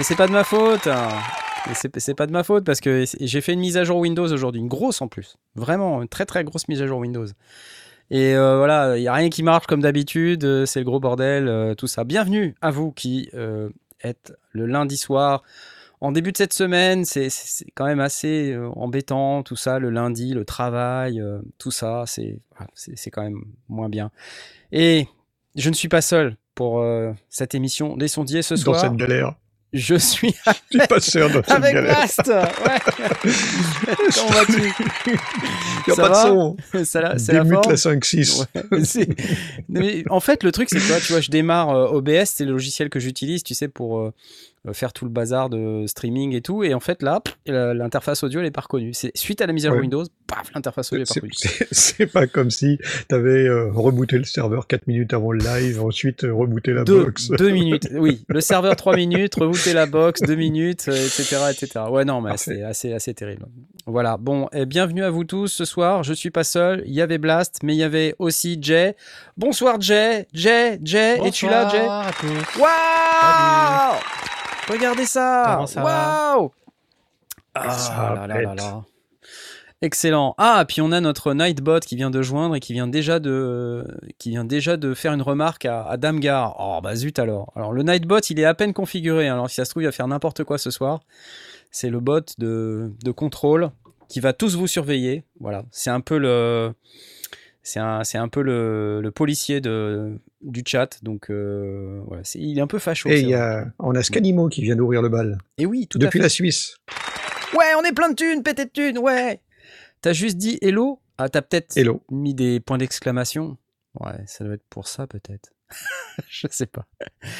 Mais c'est pas de ma faute. hein. C'est pas de ma faute parce que j'ai fait une mise à jour Windows aujourd'hui, une grosse en plus. Vraiment, une très très grosse mise à jour Windows. Et euh, voilà, il n'y a rien qui marche comme d'habitude, euh, c'est le gros bordel, euh, tout ça. Bienvenue à vous qui euh, êtes le lundi soir. En début de cette semaine, c'est quand même assez embêtant, tout ça, le lundi, le travail, tout ça, c'est quand même moins bien. Et je ne suis pas seul pour cette émission des sondiers ce Dans soir. cette galère. Je suis Tu es pas seul dans cette avec galère. Blast Ouais Comment vas-tu Il n'y a Ça pas de son. C'est la, c'est la la 5-6. Ouais, en fait, le truc, c'est que tu vois, je démarre euh, OBS, c'est le logiciel que j'utilise, tu sais, pour euh, euh, faire tout le bazar de streaming et tout. Et en fait, là, l'interface audio, elle est pas reconnue. C'est suite à la mise à jour Ouais. Windows, paf, l'interface est C'est- pas comme si tu avais rebooté le serveur 4 minutes avant le live, ensuite euh, rebooté la Deux, box. deux minutes, oui. Le serveur 3 minutes, rebooter la box 2 minutes, euh, etc., etc. Ouais, non, mais c'est assez, assez terrible. Voilà, bon, et bienvenue à vous tous ce soir. Je suis pas seul. Il y avait Blast, mais il y avait aussi Jay. Bonsoir Jay. Jay, Jay, es-tu là, Jay? Bonsoir à tous. Waouh Regardez ça Waouh Ah là là là là. Excellent. Ah, puis on a notre Nightbot qui vient de joindre et qui vient déjà de, qui vient déjà de faire une remarque à, à Damgar. Oh bah zut alors. Alors le Nightbot, il est à peine configuré. hein. Alors si ça se trouve, il va faire n'importe quoi ce soir. C'est le bot de, de contrôle qui va tous vous surveiller. Voilà. C'est un peu le, c'est un, c'est un peu le, le policier de, du chat. Donc euh, voilà. Il est un peu facho. Et y a, on a Scanimo qui vient d'ouvrir le bal. Et oui, tout à Depuis fait. la Suisse. Ouais, on est plein de thunes, pété de thunes, ouais. T'as juste dit hello? Ah, t'as peut-être mis des points d'exclamation? Ouais, ça doit être pour ça peut-être. je sais pas.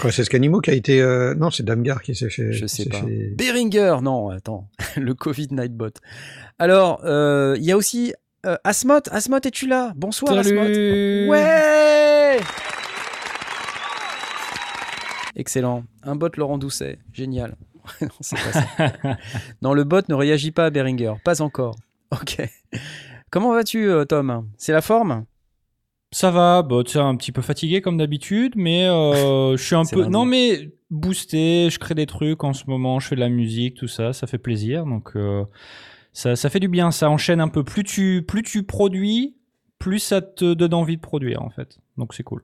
Quoi, c'est Scanimo qui a été. euh, Non, c'est Damgar qui s'est fait. Je sais pas. fait- Beringer, non, attends. Le Covid Nightbot. Alors, euh, il y a aussi euh, Asmot. Asmot, es-tu là? Bonsoir, Asmot. Ouais Excellent. Un bot Laurent Doucet. Génial. non, c'est pas ça. non, le bot ne réagit pas à Beringer. Pas encore. Ok. Comment vas-tu, euh, Tom? C'est la forme? Ça va, bah, tu un petit peu fatigué comme d'habitude, mais euh, je suis un peu. Non, mais boosté, je crée des trucs en ce moment, je fais de la musique, tout ça, ça fait plaisir. Donc, euh, ça, ça fait du bien, ça enchaîne un peu. Plus tu, plus tu produis, plus ça te donne envie de produire, en fait. Donc, c'est cool.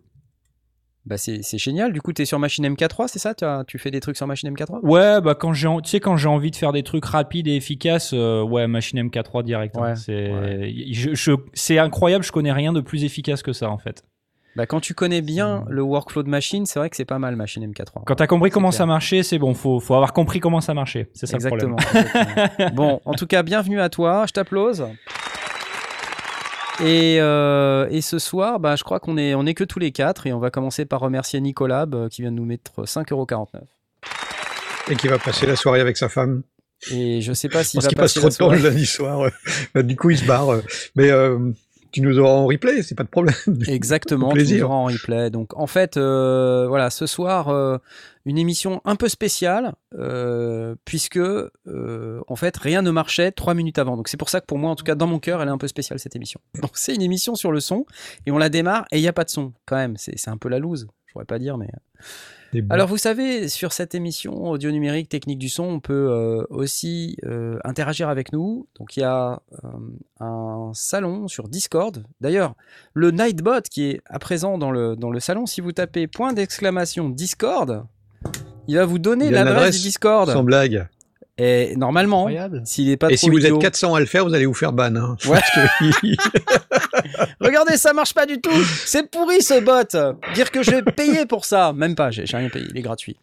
Bah, c'est génial. Du coup, tu es sur machine MK3, c'est ça? Tu, as- tu fais des trucs sur machine MK3 Ouais, bah, quand j'ai, tu sais, quand j'ai envie de faire des trucs rapides et efficaces, euh, ouais, machine MK3 direct. hein. Ouais, c'est, ouais. je- je- c'est incroyable, je connais rien de plus efficace que ça, en fait. bah, Quand tu connais bien le workflow de machine, c'est vrai que c'est pas mal machine MK3. Quand t'as compris C'est comment clair. ça marchait, c'est bon, faut, faut avoir compris comment ça marchait. C'est ça le problème. Exactement. exactement. bon, en tout cas, bienvenue à toi. Je t'applause. Et, euh, et ce soir, bah, je crois qu'on est, on est que tous les quatre et on va commencer par remercier Nicolas euh, qui vient de nous mettre 5,49€. Et qui va passer la soirée avec sa femme. Et je sais pas s'il va qu'il passe passer trop de temps le lundi soir. euh, bah, du coup, il se barre. euh. Mais euh, tu nous auras en replay, c'est pas de problème. Exactement, tu nous auras en replay. Donc en fait, voilà, ce soir, une émission un peu spéciale, euh, puisque euh, en fait, rien ne marchait trois minutes avant. Donc c'est pour ça que pour moi, en tout cas dans mon cœur, elle est un peu spéciale cette émission. Donc c'est une émission sur le son, et on la démarre, et il n'y a pas de son, quand même. C'est un peu la loose, je pourrais pas dire, mais... Alors vous savez, sur cette émission audio numérique technique du son, on peut euh, aussi interagir avec nous. Donc il y a un salon sur Discord. D'ailleurs, le Nightbot qui est à présent dans le, dans le salon, si vous tapez point d'exclamation Discord, il va vous donner l'adresse du Discord. Sans blague. Et normalement, s'il n'est pas Et trop si vous idiot- êtes 400 à le faire, vous allez vous faire ban. Hein. Ouais. Regardez, ça marche pas du tout. C'est pourri ce bot. Dire que je vais payer pour ça, même pas. J'ai j'ai rien payé. Il est gratuit.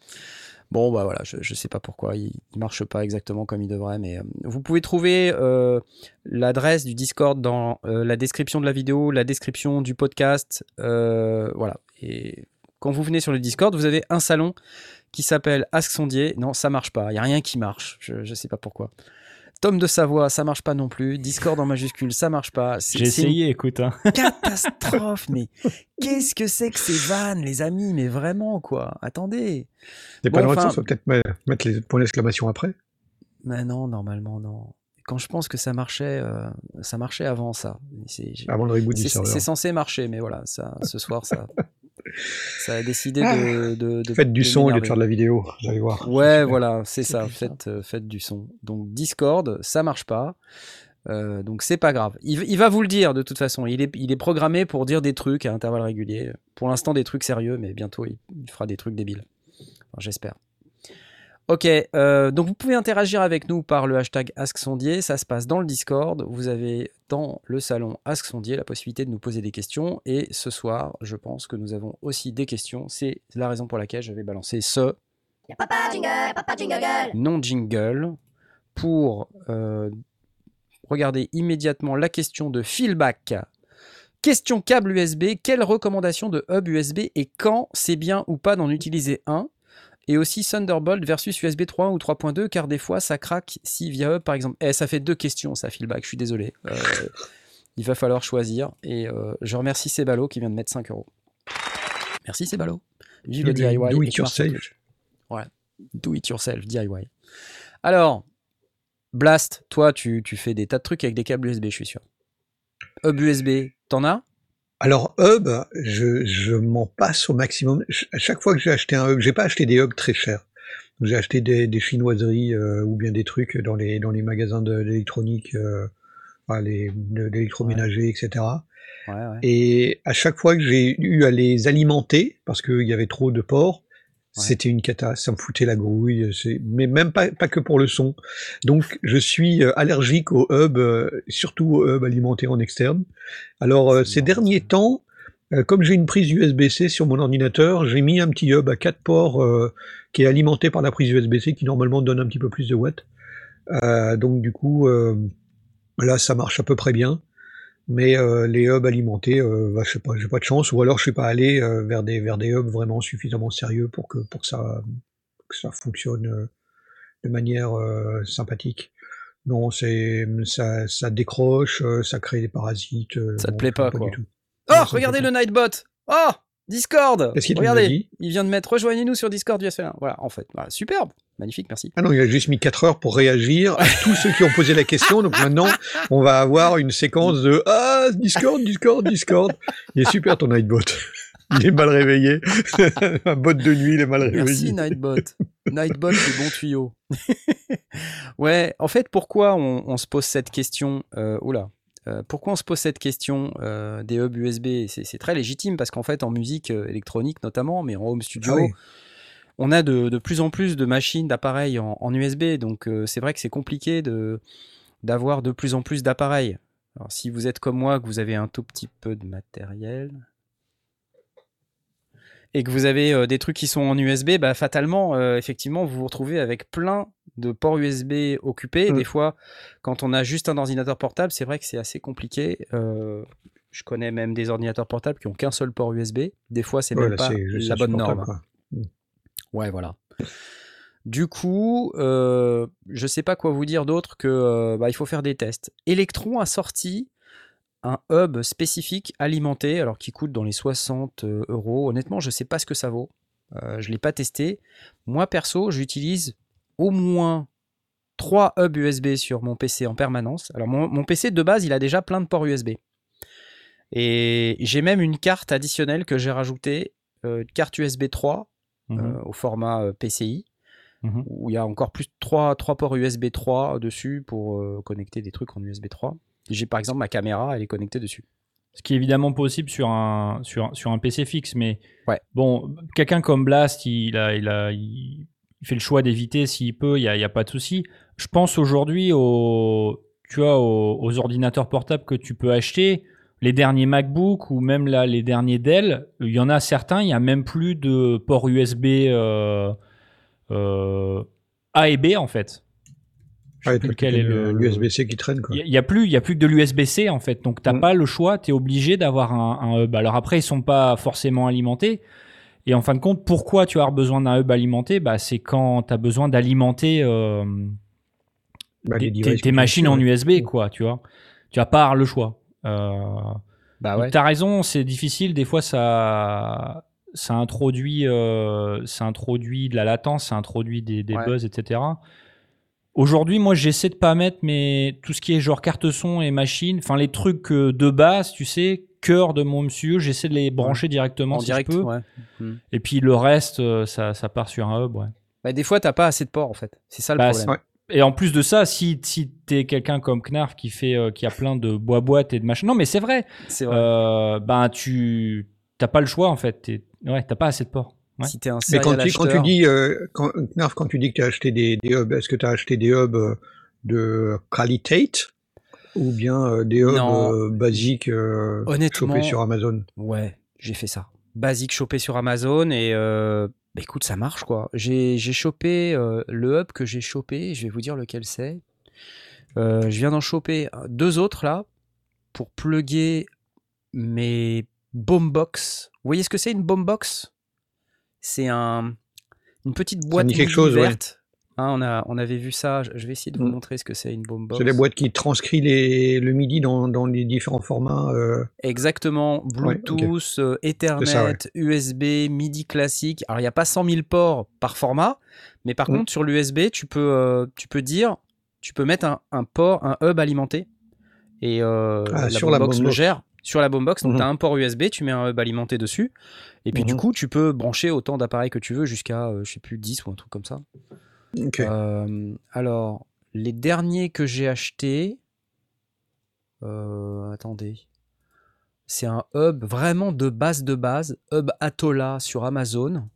Bon bah voilà, je, je sais pas pourquoi il, il marche pas exactement comme il devrait, mais euh, vous pouvez trouver euh, l'adresse du Discord dans euh, la description de la vidéo, la description du podcast, euh, voilà. Et quand vous venez sur le Discord, vous avez un salon qui s'appelle Ask Sondier. Non, ça marche pas. Il y a rien qui marche. Je, ne sais pas pourquoi. Tom de Savoie, ça marche pas non plus. Discord en majuscule, ça marche pas. J'ai essayé, écoute. Hein. Catastrophe, mais qu'est-ce que c'est que ces vannes, les amis? Mais vraiment, quoi. Attendez. C'est pas loin de ça, faut peut-être mettre les points d'exclamation après. Mais non, normalement, non quand je pense que ça marchait, euh, ça marchait avant ça. Avant le reboot du C'est censé marcher, mais voilà, ça, ce soir, ça, ça a décidé de, de, de Faites du son au lieu de faire de la vidéo, vous allez voir. Ouais, voilà, c'est ça. Faites, euh, faites du son. Donc Discord, ça marche pas. Euh, donc c'est pas grave. Il, va vous le dire de toute façon. Il est, il est programmé pour dire des trucs à intervalles réguliers. Pour l'instant des trucs sérieux, mais bientôt il, fera des trucs débiles. J'espère. Ok, euh, donc vous pouvez interagir avec nous par le hashtag AskSondier, ça se passe dans le Discord, vous avez dans le salon AskSondier la possibilité de nous poser des questions, et ce soir, je pense que nous avons aussi des questions, c'est la raison pour laquelle je vais balancer ce non-jingle pour euh, regarder immédiatement la question de Philback. Question câble USB, quelle recommandation de hub USB et quand c'est bien ou pas d'en utiliser un? Et aussi Thunderbolt versus USB 3 ou 3.2, car des fois ça craque si via Hub par exemple. Eh, ça fait deux questions ça, feedback, je suis désolé. Euh, il va falloir choisir. Et euh, je remercie Sebalo qui vient de mettre 5 euros. Merci Sebalo. Vive le DIY. Do it yourself. Ouais, do it yourself, DIY. Alors, Blast, toi tu, tu fais des tas de trucs avec des câbles USB, je suis sûr. Hub USB, t'en as? Alors hub, je, je m'en passe au maximum. À chaque fois que j'ai acheté un hub, j'ai pas acheté des hubs très chers. J'ai acheté des, des chinoiseries euh, ou bien des trucs dans les dans les magasins d'électronique, euh, l'électroménager, etc. Ouais, ouais. Et à chaque fois que j'ai eu à les alimenter, parce qu'il y avait trop de ports, c'était une cata, ça me foutait la grouille, mais même pas, pas que pour le son. Donc je suis euh, allergique au hub, euh, surtout au hub alimenté en externe. Alors euh, ces derniers temps, comme j'ai une prise USB-C sur mon ordinateur, j'ai mis un petit hub à quatre ports qui est alimenté par la prise USB-C qui normalement donne un petit peu plus de watts. donc du coup, là ça marche à peu près bien. Mais euh, les hubs alimentés, euh, bah, je sais pas, j'ai pas de chance, ou alors je suis pas allé euh, vers des vers des hubs vraiment suffisamment sérieux pour que pour que ça que ça fonctionne de manière sympathique. Non, c'est ça, ça décroche, ça crée des parasites. Ça te plaît pas, quoi. Oh, regardez le Nightbot. Oh, Discord. Regardez, il vient de mettre rejoignez-nous sur Discord USL1. Voilà, en fait, voilà, superbe. Magnifique, merci. Ah non, il a juste mis 4 heures pour réagir à tous ceux qui ont posé la question. Donc maintenant, on va avoir une séquence de Ah, Discord, Discord, Discord. Il est super ton Nightbot. Il est mal réveillé. Un bot de nuit, il est mal réveillé. Merci Nightbot. Nightbot, c'est bon tuyau. ouais, en fait, pourquoi on, se pose cette question euh, Oula. Euh, pourquoi on se pose cette question euh, des hubs USB C'est très légitime parce qu'en fait, en musique euh, électronique notamment, mais en home studio, ah on a de, plus en plus de machines, d'appareils en, USB. Donc c'est vrai que c'est compliqué d'avoir de, plus en plus d'appareils. Alors si vous êtes comme moi, que vous avez un tout petit peu de matériel, et que vous avez euh, des trucs qui sont en USB, bah, fatalement, euh, effectivement, vous vous retrouvez avec plein de ports USB occupés. Mm. Des fois, quand on a juste un ordinateur portable, c'est vrai que c'est assez compliqué. Euh, je connais même des ordinateurs portables qui ont qu'un seul port USB. Des fois, c'est même pas la bonne norme. Mm. Ouais, voilà. Du coup, je ne sais pas quoi vous dire d'autre que bah, il faut faire des tests. Electron a sorti un hub spécifique alimenté, alors qui coûte dans les 60 euh, euros. Honnêtement, je ne sais pas ce que ça vaut. Euh, je ne l'ai pas testé. Moi, perso, j'utilise au moins 3 hubs USB sur mon PC en permanence. Alors, mon, PC de base, il a déjà plein de ports USB. Et j'ai même une carte additionnelle que j'ai rajoutée, euh, une carte USB 3 mhm. au format PCI, mhm. où il y a encore plus de 3, 3 ports USB 3 dessus pour connecter des trucs en USB 3. J'ai par exemple ma caméra, elle est connectée dessus. Ce qui est évidemment possible sur un, sur, sur un PC fixe, mais ouais. bon, quelqu'un comme Blast, il, a, il, a, il fait le choix d'éviter s'il peut, il n'y a, a, pas de souci. Je pense aujourd'hui aux, tu vois, aux, ordinateurs portables que tu peux acheter, les derniers MacBook ou même là, les derniers Dell, il y en a certains, il n'y a même plus de port USB euh, euh, A et B en fait quel est le l'USB-C qui traîne. Il n'y a, plus, il y a plus que de l'USB-C en fait. Donc t'as mm. pas le choix, tu es obligé d'avoir un, hub. Alors après, ils sont pas forcément alimentés. Et en fin de compte, pourquoi tu as besoin d'un hub alimenté? Bah, C'est quand tu as besoin d'alimenter euh, Bah, tes, tes machines en. USB, quoi, tu vois. Tu as pas le choix. Euh, Bah ouais. T'as raison, c'est difficile. Des fois, ça, ça introduit, euh, ça introduit de la latence, ça introduit des, des Ouais. buzz, etc. Aujourd'hui, moi, j'essaie de pas mettre mais tout ce qui est genre carte son et machine, enfin les trucs euh, de base, tu sais, cœur de mon MCU, j'essaie de les brancher directement En si direct, je peux. ouais. Et puis le reste, euh, ça, ça part sur un hub, ouais. Bah, des fois, t'as pas assez de ports en fait. C'est ça le Bah, problème. Et en plus de ça, si, si t'es quelqu'un comme Knarf qui fait, euh, qui a plein de bois boîtes et de machins, non mais c'est vrai, C'est vrai. euh, ben tu t'as pas le choix en fait. Ouais, t'as pas assez de ports. Ouais. Si t'es un Mais quand tu, quand tu acheteur- dis, euh, quand, Knarf, quand tu dis que tu as acheté des, des hubs, est-ce que tu as acheté des hubs euh, de qualité ou bien euh, des hubs euh, basiques euh, Honnêtement, chopés sur Amazon? Ouais, j'ai fait ça. Basique chopé sur Amazon et euh, bah écoute, ça marche quoi. J'ai chopé euh, le hub que j'ai chopé, je vais vous dire lequel c'est. Euh, je viens d'en choper deux autres là pour plugger mes boombox. Vous voyez ce que c'est une boombox? C'est un, une petite boîte quelque chose, ouais. Hein, on, a, on avait vu ça, je vais essayer de vous Mm. montrer ce que c'est une boombox. C'est des boîtes qui transcrivent les, le MIDI dans, dans les différents formats. euh, Exactement, Ouais. Bluetooth, euh, Ethernet, ça, ouais. USB, MIDI classique. Alors il n'y a pas 100 000 ports par format, mais par Mm. contre sur l'USB, tu peux, euh, tu peux dire, tu peux mettre un, un port, un hub alimenté. Et euh, Ah, la sur la boombox le gère sur la boombox. Donc Mhm. tu as un port USB, tu mets un hub alimenté dessus. Et puis du Mhm. coup, tu peux brancher autant d'appareils que tu veux jusqu'à, euh, je sais plus, 10 ou un truc comme ça. ok. Euh, alors, les derniers que j'ai achetés. euh, attendez. C'est un hub vraiment de base de base. Hub Atola sur Amazon.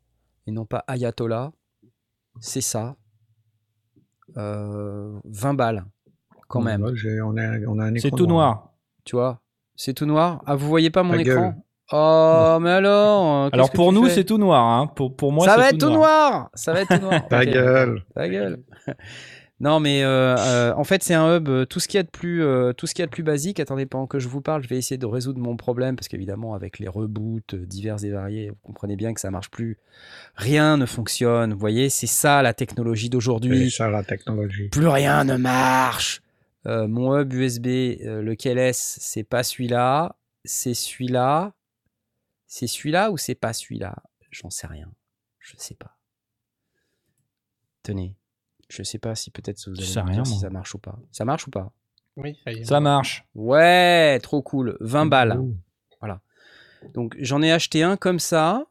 Et non pas Ayatollah. C'est ça. Euh, 20 balles. Quand même. Ouais, j'ai- on, a, on a un C'est tout noir. Tu vois? C'est tout noir. Ah, vous voyez pas mon Ta écran gueule. Oh, mais alors euh, Alors pour nous, c'est tout noir. Hein. Pour, pour moi, ça c'est va être tout noir. Ça va être tout noir. Ta gueule. Ta gueule. Non, mais euh, euh, en fait, c'est un hub. tout ce qu'il y a de plus, euh, tout ce qu'il y a de plus basique. Attendez, pendant que je vous parle, je vais essayer de résoudre mon problème parce qu'évidemment, avec les reboots divers et variés, vous comprenez bien que ça marche plus. Rien ne fonctionne. Vous voyez, c'est ça la technologie C'est d'aujourd'hui. ça la technologie. Plus rien ne marche. Euh, mon hub USB, euh, lequel est-ce? C'est pas celui-là. C'est celui-là. C'est celui-là ou c'est pas celui-là? J'en sais rien. Je sais pas. Tenez. Je sais pas si peut-être vous Je allez sais me rien, dire si moi. ça marche ou pas. Ça marche ou pas? Oui, ça y est. Ça marche. Ouais, trop cool. 20 balles. Ouh. Donc j'en ai acheté un comme ça.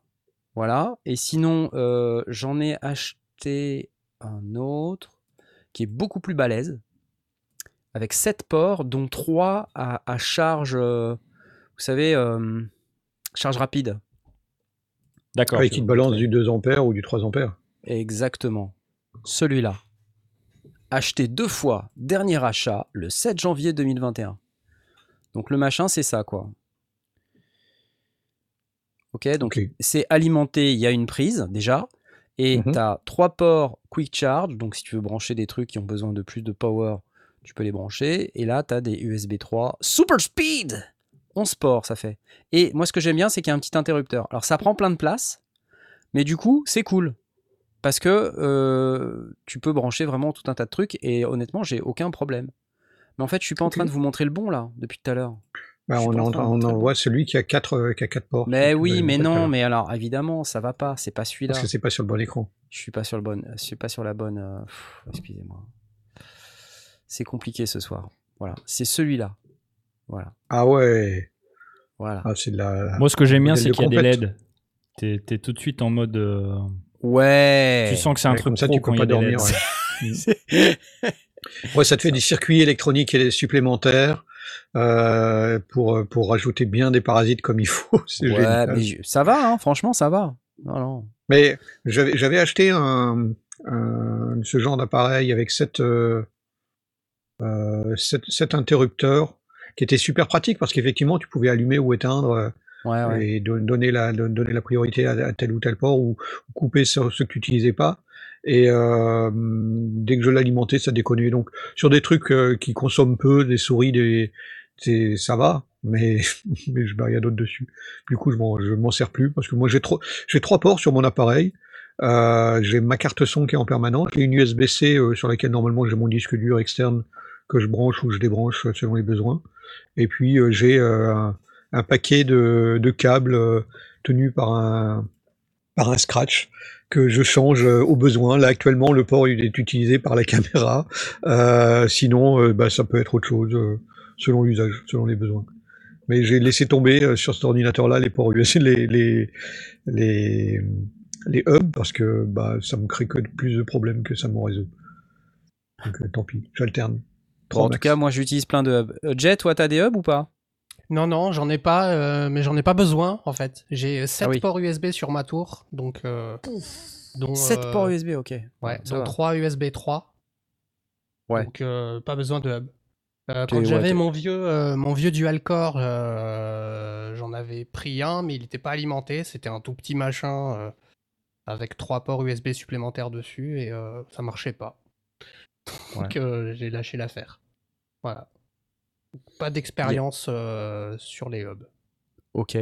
Voilà. Et sinon, euh, j'en ai acheté un autre qui est beaucoup plus balèze. Avec 7 ports, dont 3 à, à charge, euh, vous savez, euh, charge rapide. D'accord. Ouais, qui te balance du 2 ampères ou du 3 ampères. Exactement. Celui-là. Acheté deux fois, dernier achat, le 7 janvier 2021. Donc le machin, c'est ça, quoi. Ok, donc c'est alimenté, il y a une prise déjà, et Mhm. tu as trois ports Quick Charge, donc si tu veux brancher des trucs qui ont besoin de plus de power, tu peux les brancher, et là tu as des USB 3 Super Speed 11 ports ça fait. Et moi ce que j'aime bien c'est qu'il y a un petit interrupteur. Alors ça prend plein de place, mais du coup c'est cool. Parce que euh, tu peux brancher vraiment tout un tas de trucs, et honnêtement j'ai aucun problème. Mais en fait je suis pas en train de vous montrer le bon là, depuis tout à l'heure. Bah, on, en on voit celui qui a 4 qui a quatre ports. Mais oui, euh, mais non, euh, mais alors évidemment, ça va pas, c'est pas celui-là. Parce que c'est pas sur le bon écran. Je suis pas sur le bon, je suis pas sur la bonne. euh, Excusez-moi. C'est compliqué ce soir. Voilà, c'est celui-là. Voilà, Ah ouais. voilà. Ah, c'est de la. Moi, ce que j'aime bien, c'est qu'il y a des. LED. T'es t'es tout de suite en mode. euh, Ouais. Tu sens que c'est un Ouais, truc comme ça, pro tu peux pas des dormir. LED. ouais. Ouais, ça te fait des circuits électroniques et supplémentaires euh, pour, pour rajouter bien des parasites comme il faut. C'est Ouais, génial. mais je- ça va, hein, franchement, ça va. Non, non. Mais j'avais j'avais acheté un, un- ce genre d'appareil avec sept, euh, euh, sept, sept interrupteurs qui était super pratique parce qu'effectivement tu pouvais allumer ou éteindre euh, Ouais, ouais. et don- donner la, don- donner la priorité à, à tel ou tel port ou, ou couper ceux que tu n'utilisais pas. Et euh, dès que je l'alimentais, ça déconnait. Donc sur des trucs euh, qui consomment peu, des souris, des, ça va. mais, mais je, y a d'autres dessus. Du coup, je m'en, je m'en sers plus parce que moi j'ai trop, j'ai trois ports sur mon appareil. Euh, j'ai ma carte son qui est en permanence, j'ai une USB-C euh, sur laquelle normalement j'ai mon disque dur externe que je branche ou je débranche selon les besoins. Et puis euh, j'ai un, un, paquet de, câbles tenus par un scratch que je change au besoin. Là actuellement le port est utilisé par la caméra. sinon bah, ça peut être autre chose selon l'usage, selon les besoins mais j'ai laissé tomber sur cet ordinateur-là les ports USB, les, hubs parce que bah, ça me crée que plus de problèmes que ça m'en résout. Donc euh, tant pis, j'alterne. En tout cas, moi j'utilise plein de hubs. Euh, Jet, toi t'as des hubs ou pas? Non, non, j'en ai pas, euh, mais j'en ai pas besoin en fait. J'ai 7 ah ports USB sur ma tour, donc. dont, 7 ports USB, ok. Ouais, donc 3 USB 3. Ouais. Donc pas besoin de hub. quand j'avais mon vieux, mon vieux dual core, j'en avais pris un, mais il n'était pas alimenté. C'était un tout petit machin avec trois ports USB supplémentaires dessus et euh, ça marchait pas. Donc euh, j'ai lâché l'affaire. Voilà. Pas d'expérience euh, sur les hubs. Ok.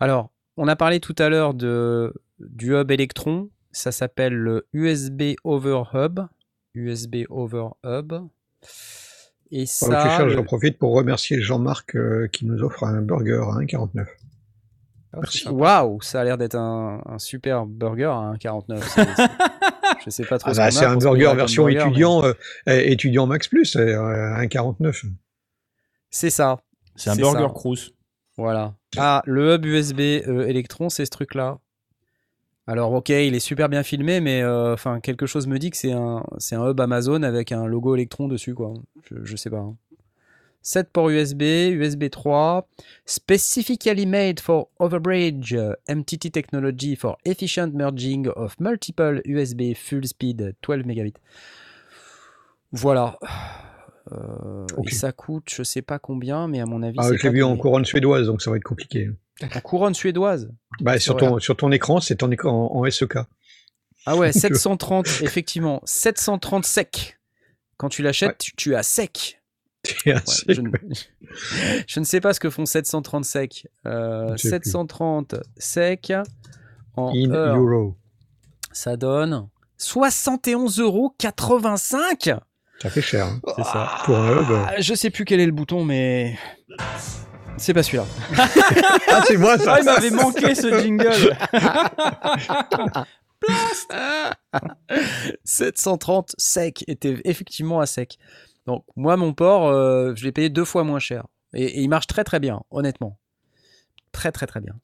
Alors, on a parlé tout à l'heure de du hub Electron. Ça s'appelle le USB Over Hub. USB Over Hub. Et ça. J'en profite pour remercier Jean-Marc qui nous offre un burger à 1,49. Waouh, ça a l'air d'être un, super burger à 1,49. je sais pas trop. Ah bah, c'est un burger version étudiant, euh, étudiant Max Plus, à 1,49. C'est ça. C'est un burger Cruz. Voilà. Ah, le hub USB euh, Electron, c'est ce truc-là. Alors, ok, il est super bien filmé, mais euh, enfin, quelque chose me dit que c'est un, c'est un hub Amazon avec un logo Electron dessus, quoi. Je, je sais pas. Hein. 7 ports USB, USB 3, specifically made for overbridge uh, MTT technology for efficient merging of multiple USB full speed 12 Mbps. Voilà. Euh, et ça coûte, je sais pas combien, mais à mon avis. Ah, j'ai vu en couronne suédoise, donc ça va être compliqué. En couronne suédoise? Bah, sur, ton, sur ton écran, c'est en, SEK. Ah ouais, 730, effectivement. 730 sec. Quand tu l'achètes, tu, tu as sec je, ne... sais pas ce que font 730 sec. 730 sec en In euro. Ça donne 71,85 euros. Ça fait cher. Hein. C'est ça. Pour un hub. Je sais plus quel est le bouton, mais. C'est pas celui-là. ah, c'est moi ça. Ah, il m'avait manqué ce jingle. 730 sec était effectivement à sec. Donc moi, mon port, euh, je l'ai payé deux fois moins cher. Et, il marche très très bien, honnêtement. Très très très bien.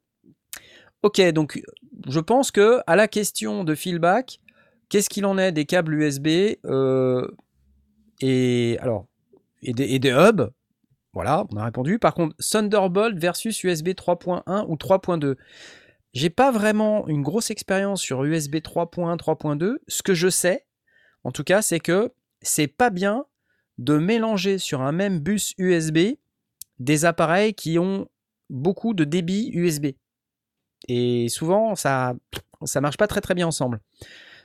Ok, donc je pense que à la question de feedback, qu'est-ce qu'il en est des câbles USB euh, et alors des, et des, hubs? Voilà, on a répondu. Par contre, Thunderbolt versus USB 3.1 ou 3.2. J'ai pas vraiment une grosse expérience sur USB 3.1, 3.2. Ce que je sais, en tout cas, c'est que c'est pas bien de mélanger sur un même bus USB des appareils qui ont beaucoup de débit USB. Et souvent, ça ça marche pas très très bien ensemble.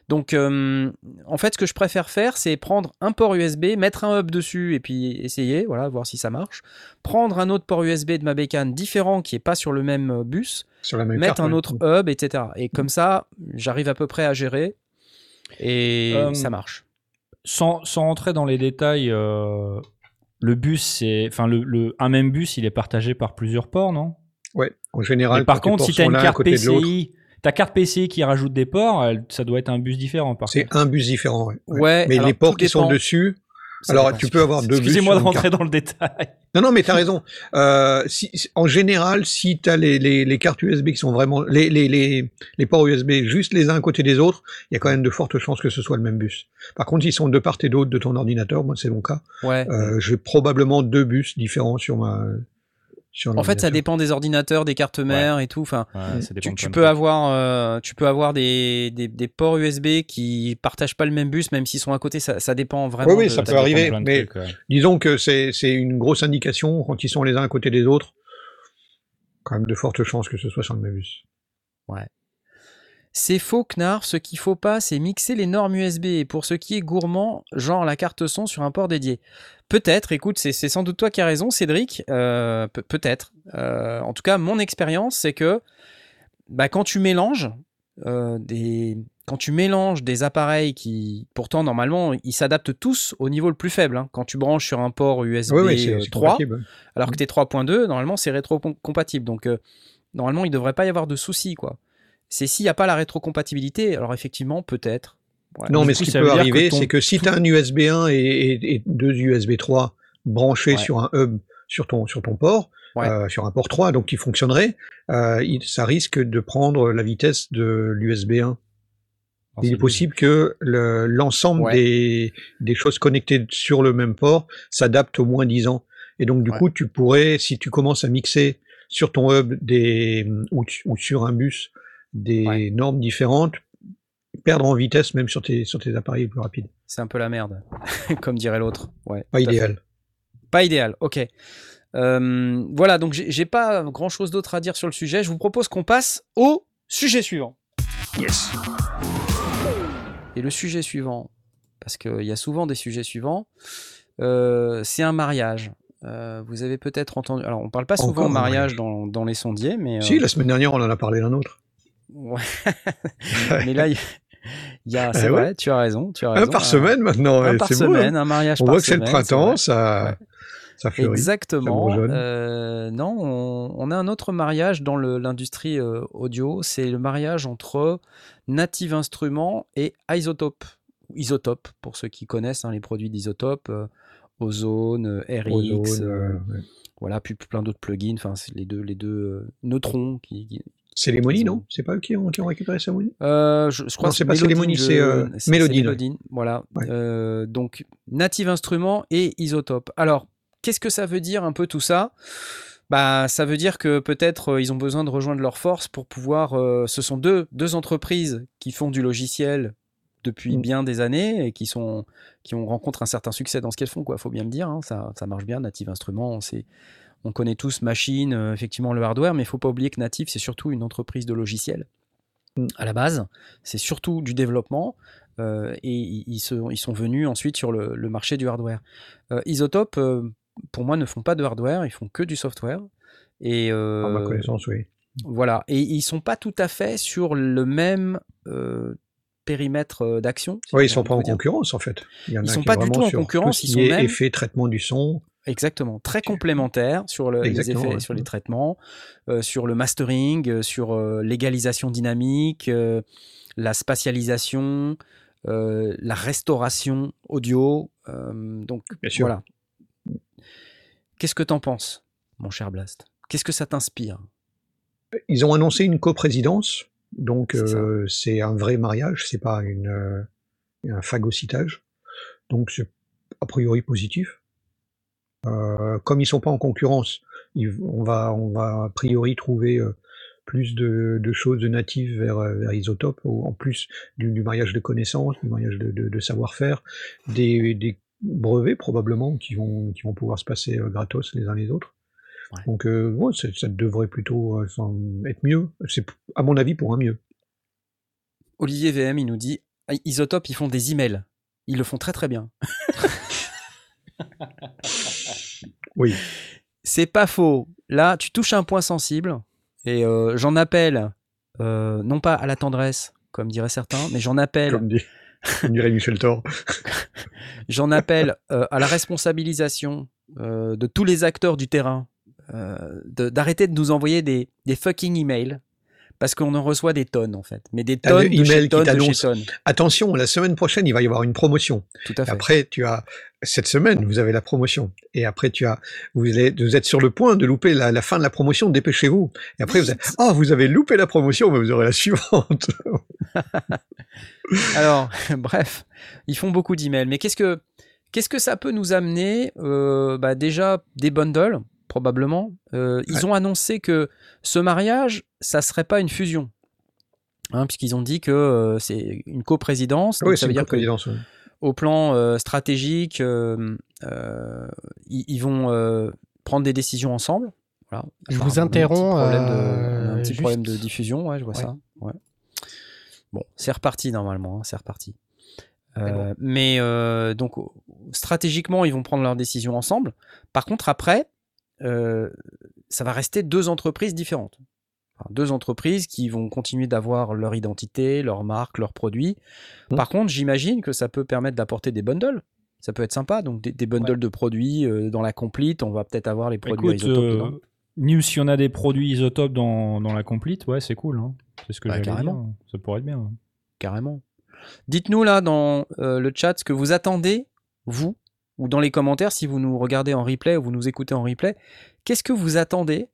Donc, euh, en fait, ce que je préfère faire, c'est prendre un port USB, mettre un hub dessus et puis essayer, voilà, voir si ça marche. Prendre un autre port USB de ma bécane différent qui est pas sur le même bus, mettre un autre hub, etc. Et comme ça, j'arrive à peu près à gérer et euh, ça marche sans, sans, rentrer dans les détails, euh, le bus, c'est, enfin, le, un même bus, il est partagé par plusieurs ports, non? Ouais, en général. par contre, si tu as une carte PCI, ta carte PCI qui rajoute des ports, ça doit être un bus différent. C'est un bus différent, ouais. Mais les ports qui sont dessus, alors, tu peux avoir deux bus. Excusez-moi de rentrer dans le détail. Non, non, mais tu as raison. Euh, si, en général, si tu as les, les, les, cartes USB qui sont vraiment les, les, les, les ports USB juste les uns à côté des autres, il y a quand même de fortes chances que ce soit le même bus. Par contre, s'ils sont de part et d'autre de ton ordinateur, moi c'est mon cas. Ouais. Euh, J'ai probablement deux bus différents sur ma en fait, ça dépend des ordinateurs, des cartes mères et tout. Enfin, tu, peux avoir, euh, tu peux avoir des, des, ports USB qui partagent pas le même bus, même s'ils sont à côté. Ça, dépend vraiment. Oui, oui ça peut arriver. Mais disons que c'est une grosse indication quand ils sont les uns à côté des autres. Quand même de fortes chances que ce soit sur le même bus. Ouais. C'est faux, Knarf. Ce qu'il faut pas, c'est mixer les normes USB. Et pour ce qui est gourmand, genre la carte son sur un port dédié. Peut-être, écoute, c'est sans doute toi qui as raison, Cédric. Euh, peut-être. Euh, en tout cas, mon expérience, c'est que bah, quand tu mélanges euh, des, quand tu mélanges des appareils qui, pourtant, normalement, ils s'adaptent tous au niveau le plus faible. Hein. Quand tu branches sur un port USB 3, alors que tu es 3.2, normalement, c'est rétro-compatible. Donc, normalement, il ne devrait pas y avoir de soucis, quoi. C'est s'il n'y a pas la rétrocompatibilité, alors effectivement, peut-être. non, mais ce qui peut arriver, c'est que si tu as un USB 1 et, deux USB 3 branchés sur un hub sur ton, sur ton port, euh, sur un port 3, donc qui fonctionnerait, euh, ça risque de prendre la vitesse de l'USB 1. il est possible que l'ensemble des, des, choses connectées sur le même port s'adaptent au moins 10 ans. Et donc, du coup, tu pourrais, si tu commences à mixer sur ton hub des, ou, ou sur un bus des normes différentes, perdre en vitesse même sur tes, sur tes appareils plus rapides. C'est un peu la merde, comme dirait l'autre. Ouais, pas idéal. Pas idéal, ok. Euh, voilà, donc j'ai pas grand chose d'autre à dire sur le sujet. Je vous propose qu'on passe au sujet suivant. Yes. Et le sujet suivant, parce qu'il y a souvent des sujets suivants, euh, c'est un mariage. Euh, vous avez peut-être entendu. Alors, on parle pas souvent de mariage dans, dans, les sondiers, mais. Si, la semaine dernière, on en a parlé d'un autre. Ouais. mais là, il y a, c'est eh vrai, tu as raison, tu as raison. Un par semaine maintenant, un par semaine, hein. un mariage on par semaine. On voit que c'est le printemps, ça, ça fleurit. Exactement. Euh, non, on, a un autre mariage dans l'industrie euh, audio, c'est le mariage entre Native Instruments et Isotope. Isotope, pour ceux qui connaissent hein, les produits d'Isotope, euh, Ozone, RX, voilà, puis plein d'autres plugins, enfin, les deux, les deux neutrons qui, les Moni, non? C'est pas eux qui ont, qui ont récupéré ça, euh, je, crois que c'est pas les c'est euh, Voilà. Euh, donc, Native Instruments et Isotope. Alors, qu'est-ce que ça veut dire un peu tout ça? Bah, ça veut dire que peut-être ils ont besoin de rejoindre leurs forces pour pouvoir. ce sont deux, deux entreprises qui font du logiciel depuis mm. bien des années et qui sont qui ont rencontré un certain succès dans ce qu'elles font quoi faut bien le dire hein. ça, ça marche bien Native Instruments c'est on connaît tous Machine, euh, effectivement le hardware, mais il faut pas oublier que Native, c'est surtout une entreprise de logiciels. À la base, c'est surtout du développement. Euh, et ils, sont venus ensuite sur le, marché du hardware. Euh, Isotope, pour moi, ne font pas de hardware, ils font que du software. Et, à ma connaissance, oui. Voilà, et ils sont pas tout à fait sur le même périmètre d'action. oui, ils sont pas en concurrence en fait. Il y en ils sont pas du tout en concurrence. ils sont même effet traitement du son. Exactement, très complémentaire sur les effets, sur les traitements, euh, sur le mastering, euh, sur euh, l'égalisation dynamique, la spatialisation, la restauration audio. donc voilà. Qu'est-ce que t'en penses, mon cher Blast? Qu'est-ce que ça t'inspire? Ils ont annoncé une coprésidence, donc c'est un vrai mariage, c'est pas une, un phagocytage. Donc c'est a priori positif. Euh, comme ils sont pas en concurrence, on, va, on va a priori trouver euh, plus de, choses de natives vers, euh, vers Isotope, en plus du, mariage de connaissances, du mariage de, savoir-faire, des, brevets probablement qui vont, qui vont pouvoir se passer gratos les uns les autres. Donc ça devrait plutôt être mieux. C'est à mon avis pour un mieux. Olivier VM, il nous dit Isotope, ils font des emails. Ils le font très très bien. oui. C'est pas faux. Là, tu touches un point sensible. Et euh, j'en appelle, euh, non pas à la tendresse, comme diraient certains, mais j'en appelle. Comme, dirait Michel Thor. j'en appelle euh, à la responsabilisation de tous les acteurs du terrain d'arrêter de, nous envoyer des, des fucking emails parce qu'on en reçoit des tonnes en fait, mais des tonnes de chez tonnes, de chez tonnes. Attention, la semaine prochaine, il va y avoir une promotion. Tout à fait. Après, tu as cette semaine, vous avez la promotion, et après tu as, vous êtes, vous êtes sur le point de louper la, fin de la promotion. Dépêchez-vous. Et après, vous êtes, oh, vous avez loupé la promotion, mais vous aurez la suivante. Alors, bref, ils font beaucoup d'emails, mais qu'est-ce que qu'est-ce que ça peut nous amener euh, bah Déjà des bundles? Probablement. Euh, ils ont annoncé que ce mariage, ça serait pas une fusion. Hein, puisqu'ils ont dit que euh, c'est une coprésidence. Oui, ça veut dire que au plan euh, stratégique, ils, vont prendre des décisions ensemble. Je vous interromps. un petit problème de, diffusion, ouais, je vois ça. Bon, c'est reparti normalement, hein, c'est reparti. mais donc stratégiquement, ils vont prendre leurs décisions ensemble. Par contre, après, ça va rester deux entreprises différentes deux entreprises qui vont continuer d'avoir leur identité, leur marque, leurs produits. Mmh. Par contre, j'imagine que ça peut permettre d'apporter des bundles. Ça peut être sympa, donc des, bundles de produits euh, dans la complete. On va peut-être avoir les produits isotopes. Euh, News, si on a des produits isotopes dans, dans la complete, ouais, c'est cool. Hein. C'est ce que bah, dire. Ça pourrait être bien. Carrément. Dites-nous là dans euh, le chat ce que vous attendez, vous, ou dans les commentaires si vous nous regardez en replay ou vous nous écoutez en replay. Qu'est-ce que vous attendez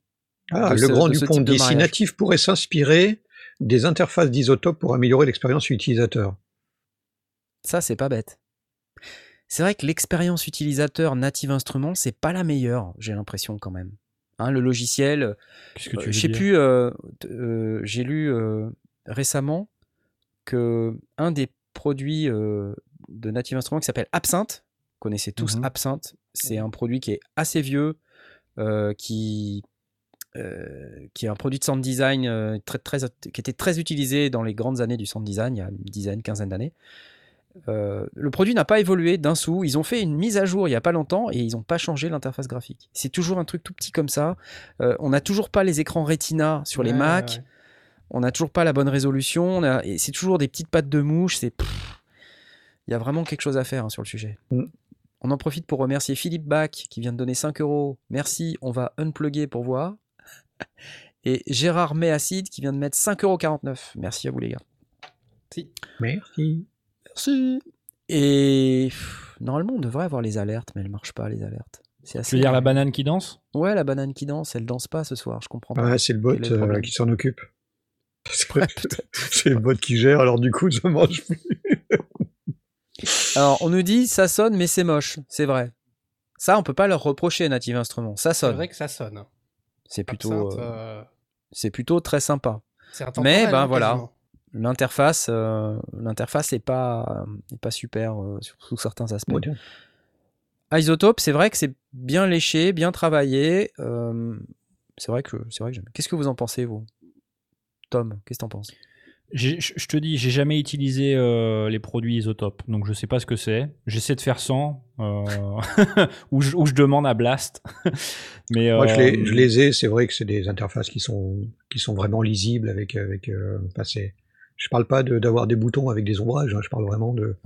ah, le Grand Dupont dit si Natif pourrait s'inspirer des interfaces d'isotopes pour améliorer l'expérience utilisateur. Ça, c'est pas bête. C'est vrai que l'expérience utilisateur Native Instruments, c'est pas la meilleure, j'ai l'impression quand même. Hein, le logiciel, Qu'est-ce que tu euh, je sais plus, euh, euh, j'ai lu récemment que un des produits de Native Instruments qui s'appelle Absinthe, connaissez tous mmh Absinthe, c'est un produit qui est assez vieux, qui euh, qui est un produit de sound design euh, très, très, qui était très utilisé dans les grandes années du sound design, il y a une dizaine, quinzaine d'années. Euh, le produit n'a pas évolué d'un sou. Ils ont fait une mise à jour il n'y a pas longtemps et ils n'ont pas changé l'interface graphique. C'est toujours un truc tout petit comme ça. on n'a toujours pas les écrans Retina sur les Mac. On n'a toujours pas la bonne résolution. c'est toujours des petites pattes de mouche. C'est il y a vraiment quelque chose à faire hein, sur le sujet. On en profite pour remercier Philippe Bach qui vient de donner 5 euros. Merci, on va unplugger pour voir. Et Gérard Méacide qui vient de mettre 5,49€. Merci à vous les gars. Merci. Merci. Et normalement, on devrait avoir les alertes, mais elles ne marchent pas, les alertes. C'est assez... Tu veux dire la banane qui danse? Ouais, la banane qui danse, elle danse pas ce soir, je comprends pas. Ah, c'est le bot euh, qui s'en occupe. C'est le bot qui gère, alors du coup, je mange plus. alors, on nous dit ça sonne, mais c'est moche, c'est vrai. Ça, on peut pas leur reprocher, Native Instruments. Ça sonne. C'est vrai que ça sonne. C'est plutôt, euh, euh, c'est plutôt très sympa. Mais ben hein, voilà, l'interface, euh, l'interface est pas, est pas super sous certains aspects. Isotope, c'est vrai que c'est bien léché, bien travaillé. c'est vrai que c'est vrai que j'aime. Qu'est-ce que vous en pensez vous, Tom Qu'est-ce que t'en penses? Je te dis, j'ai jamais utilisé euh, les produits isotopes, donc je sais pas ce que c'est. J'essaie de faire sans, euh, ou, je, demande à Blast. Mais moi, je, les, je, euh, les, ai. C'est vrai que c'est des interfaces qui sont qui sont vraiment lisibles avec avec. Enfin, je parle pas d'avoir des boutons avec des ombrages. Hein, je parle vraiment de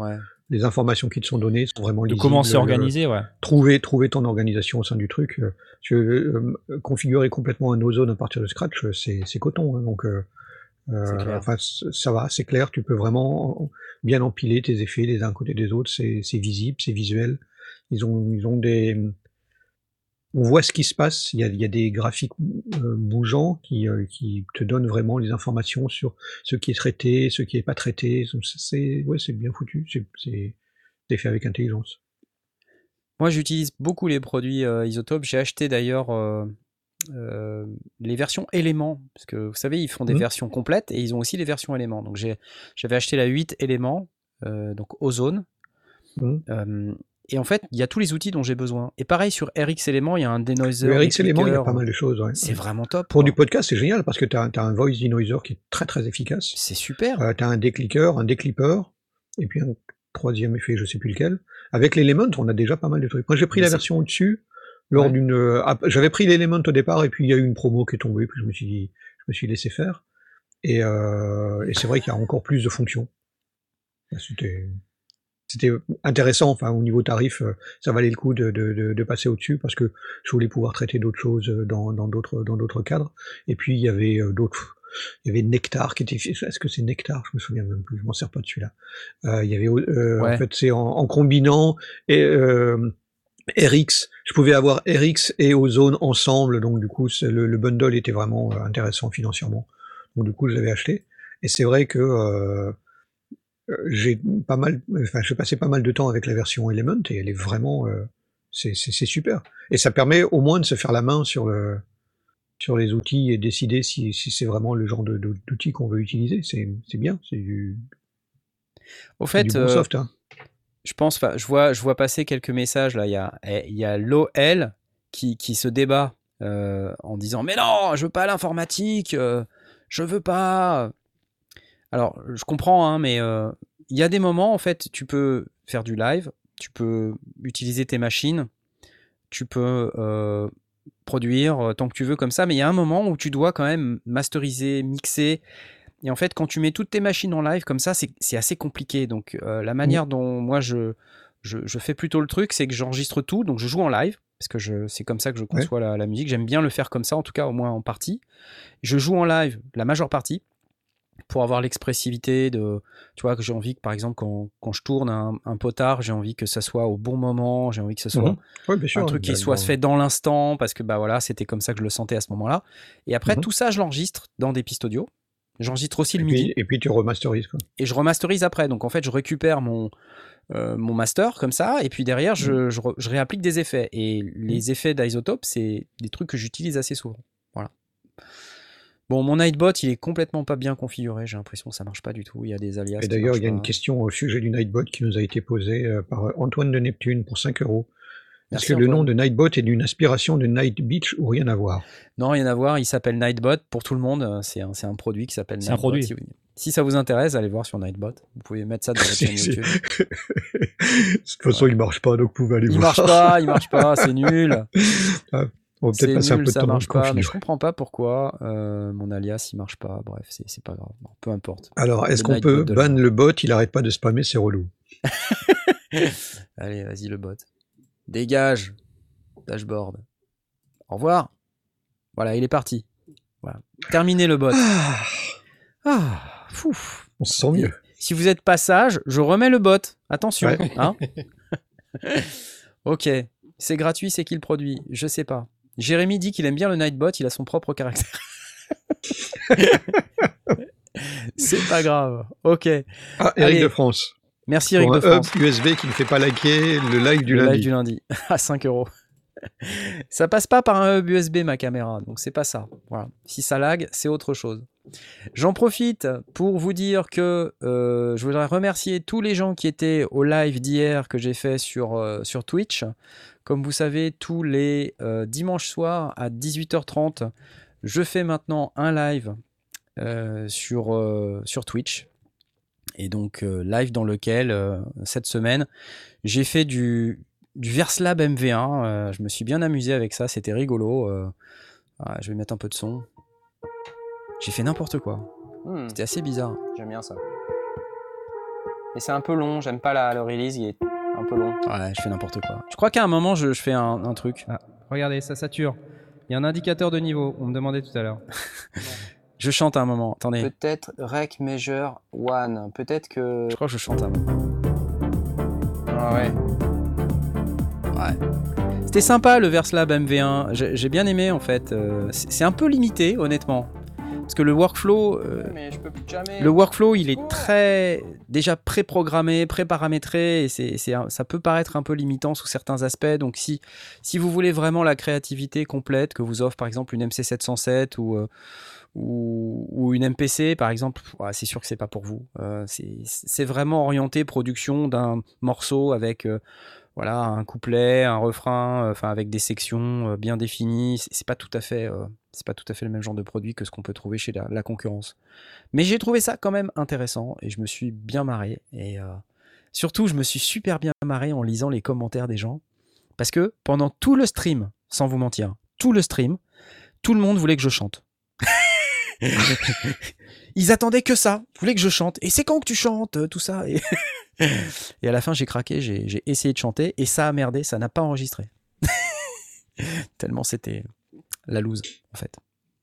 les informations qui te sont données sont vraiment lisibles. De comment c'est organisé, ouais. Trouver trouver ton organisation au sein du truc. configurer complètement un ozone à partir de scratch, c'est coton. Hein, donc euh, enfin, ça va, c'est clair, tu peux vraiment bien empiler tes effets les uns côté des autres, c'est visible, c'est visuel. Ils ont, ils ont des. On voit ce qui se passe, il y a, il y a des graphiques euh, bougeants qui, euh, qui te donnent vraiment les informations sur ce qui est traité, ce qui n'est pas traité. C'est ouais, bien foutu, c'est fait avec intelligence. Moi, j'utilise beaucoup les produits Isotope. J'ai acheté d'ailleurs euh, les versions éléments, parce que vous savez, ils font des mmh. versions complètes et ils ont aussi les versions éléments. Donc j'avais acheté la 8 éléments, euh, donc Ozone. Mmh. Euh, et en fait, il y a tous les outils dont j'ai besoin. Et pareil, sur RX Element, il y a un denoiser. RX Element, il y a pas mal de choses. C'est vraiment top. Pour du podcast, c'est génial parce que tu as, un voice denoiser qui est très très efficace. C'est super. tu as un décliqueur, un déclipper, et puis un troisième effet, je sais plus lequel. Avec l'Element, on a déjà pas mal de trucs. Moi, j'ai pris la version au-dessus lors d'une. Euh, j'avais pris l'élément au départ et puis il y a eu une promo qui est tombée, puis je me suis dit, je me suis laissé faire. Et, euh, et c'est vrai qu'il y a encore plus de fonctions. C'était c'était intéressant. Enfin, au niveau tarif, euh, ça valait le coup de, de, de passer au-dessus parce que je voulais pouvoir traiter d'autres choses dans d'autres dans d'autres cadres. Et puis il y avait d'autres. Il y avait Nectar qui était. Est-ce que c'est Nectar? Je me souviens même plus. Je m'en sers pas de celui-là. Euh, il y avait. En fait, c'est en, en, combinant et RX, je pouvais avoir RX et Ozone ensemble, donc du coup le, le, bundle était vraiment euh, intéressant financièrement. Donc du coup je l'avais acheté. Et c'est vrai que euh, euh, j'ai pas mal, enfin je passé pas mal de temps avec la version Element et elle est vraiment, euh, c'est super. Et ça permet au moins de se faire la main sur le, sur les outils et décider si, si c'est vraiment le genre d'outil qu'on veut utiliser. C'est bien, c'est du, au fait, du bon soft. Hein je pense, je vois, je vois passer quelques messages là. Il y a, eh, il y a l'OL qui, qui, se débat euh, en disant Mais non, je veux pas l'informatique, euh, je veux pas. Alors, je comprends, hein, mais il y a des moments, en fait, tu peux faire du live, tu peux utiliser tes machines, tu peux produire tant que tu veux comme ça, mais il y a un moment où tu dois quand même masteriser, mixer. Et en fait, quand tu mets toutes tes machines en live comme ça, c'est assez compliqué. Donc, la manière dont moi je, je, fais plutôt le truc, c'est que j'enregistre tout, donc je joue en live, parce que c'est comme ça que je conçois la, la, musique. J'aime bien le faire comme ça, en tout cas au moins en partie. Je joue en live la majeure partie, pour avoir l'expressivité de tu vois que j'ai envie que par exemple quand, quand je tourne un, potard j'ai envie que ça soit au bon moment j'ai envie que ce soit mhm. un truc qui soit fait dans l'instant parce que bah voilà c'était comme ça que je le sentais à ce moment là et après mhm. tout ça je l'enregistre dans des pistes audio j'enregistre aussi le midi et puis tu remasterises quoi. et je remasterise après donc en fait je récupère mon euh, mon master comme ça et puis derrière je, mhm. je, je réapplique des effets et les effets d'isotope c'est des trucs que j'utilise assez souvent voilà Bon, mon Nightbot, il est complètement pas bien configuré. J'ai l'impression que ça marche pas du tout. Il y a des alias. Et d'ailleurs, il y a une question au sujet du Nightbot qui nous a été posée euh, par euh, Antoine de Neptune pour 5 euros. Est-ce que le nom de Nightbot est d'une inspiration de Night Beach ou rien à voir Non, rien à voir. Il s'appelle Nightbot pour tout le monde. Euh, c'est un, un, produit qui s'appelle Nightbot. Un produit. Si, ça vous intéresse, allez voir sur Nightbot. Vous pouvez mettre ça dans votre chaîne YouTube. de toute façon, il marche pas, donc vous pouvez aller il voir. Il marche pas, il marche pas, c'est nul. Ah, on va peut-être passer un peu de ça temps marche pas, mais je comprends pas pourquoi euh, mon alias il marche pas. Bref, c'est pas grave. peu importe. Alors, est-ce qu'on peut ban le bot? Il arrête pas de spammer, c'est relou. Allez, vas-y le bot. Dégage. Dashboard. Au revoir. Voilà, il est parti. Voilà. Terminé le bot. Ah, ah fou. On se sent mieux. Si vous êtes pas sage, je remets le bot. Attention. Hein ok. C'est gratuit, c'est qui le produit? Je sais pas. Jérémy dit qu'il aime bien le Nightbot, il a son propre caractère. c'est pas grave. Ok. Ah, Eric de France. Merci Eric de France. USB qui ne fait pas liker le live du le lundi. Live du lundi à 5 euros. Ça passe pas par un hub USB ma caméra, donc c'est pas ça. Voilà. Si ça lag, c'est autre chose. J'en profite pour vous dire que euh, je voudrais remercier tous les gens qui étaient au live d'hier que j'ai fait sur, euh, sur Twitch. Comme vous savez, tous les euh, dimanches soirs à 18h30, je fais maintenant un live sur, sur Twitch. Et donc, live dans lequel, cette semaine, j'ai fait du, du Verslab MV1. je me suis bien amusé avec ça, c'était rigolo. je vais mettre un peu de son. J'ai fait n'importe quoi. Hmm. C'était assez bizarre. J'aime bien ça. Mais c'est un peu long, j'aime pas la, le release, il est un peu long. Ouais, je fais n'importe quoi. Je crois qu'à un moment, je, fais un, truc. Ah, regardez, ça sature. Il y a un indicateur de niveau, on me demandait tout à l'heure. je chante à un moment, attendez. Peut-être Rec Measure One. Peut-être que. Je crois que je chante à un moment. Ah ouais. Ouais. C'était sympa le Verslab MV1. J'ai bien aimé en fait. Euh, c'est un peu limité, honnêtement. Parce que le workflow, euh, le workflow, il est très déjà pré-programmé, pré-paramétré, et c'est, ça peut paraître un peu limitant sous certains aspects. Donc si, si vous voulez vraiment la créativité complète que vous offre par exemple une MC707 ou, euh, ou, ou, une MPC par exemple, c'est sûr que c'est pas pour vous. Euh, c'est, vraiment orienté production d'un morceau avec voilà un couplet, un refrain, enfin avec des sections bien définies. C'est, pas tout à fait c'est pas tout à fait le même genre de produit que ce qu'on peut trouver chez la, concurrence. Mais j'ai trouvé ça quand même intéressant et je me suis bien marré. Et euh, surtout, je me suis super bien marré en lisant les commentaires des gens. Parce que pendant tout le stream, sans vous mentir, tout le stream, tout le monde voulait que je chante. Ils attendaient que ça, ils voulaient que je chante. Et c'est quand que tu chantes, euh, tout ça et... et à la fin, j'ai craqué, j'ai essayé de chanter et ça a merdé, ça n'a pas enregistré. Tellement c'était la loose, en fait.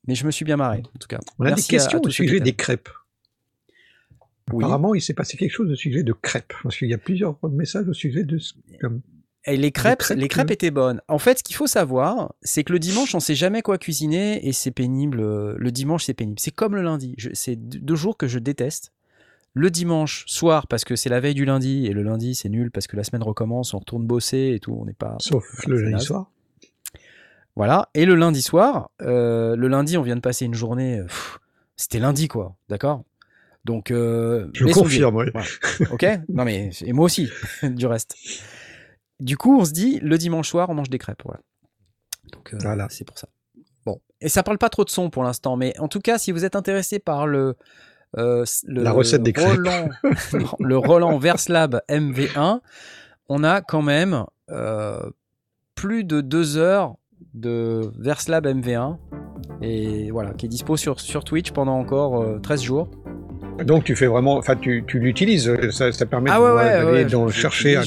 Mais je me suis bien marré, en tout cas. On a des questions au sujet des crêpes. Apparemment, il s'est passé quelque chose au sujet de crêpes. Parce qu'il y a plusieurs messages au sujet de. Et les crêpes, les crêpes, étaient bonnes. En fait, ce qu'il faut savoir, c'est que le dimanche, on sait jamais quoi cuisiner et c'est pénible. Le dimanche, c'est pénible. C'est comme le lundi. C'est deux jours que je déteste. Le dimanche soir, parce que c'est la veille du lundi, et le lundi, c'est nul parce que la semaine recommence, on retourne bosser et tout, on n'est pas. Sauf le lundi soir. Voilà. Et le lundi soir, euh, le lundi, on vient de passer une journée. C'était lundi, quoi. D'accord? Donc. Euh, je confirme, oui. Ok? Non, mais. Et moi aussi, du reste. Du coup, on se dit, le dimanche soir, on mange des crêpes. Voilà. Donc, euh, voilà. c'est pour ça. Bon. Et ça parle pas trop de son pour l'instant, mais en tout cas, si vous êtes intéressé par le. la recette des Roland, le Roland Verslab MV1, on a quand même plus de deux heures de Verslab MV1 et voilà, qui est dispo sur, sur Twitch pendant encore 13 jours. Donc tu fais vraiment, enfin tu, tu l'utilises, ça, ça, permet ah de chercher.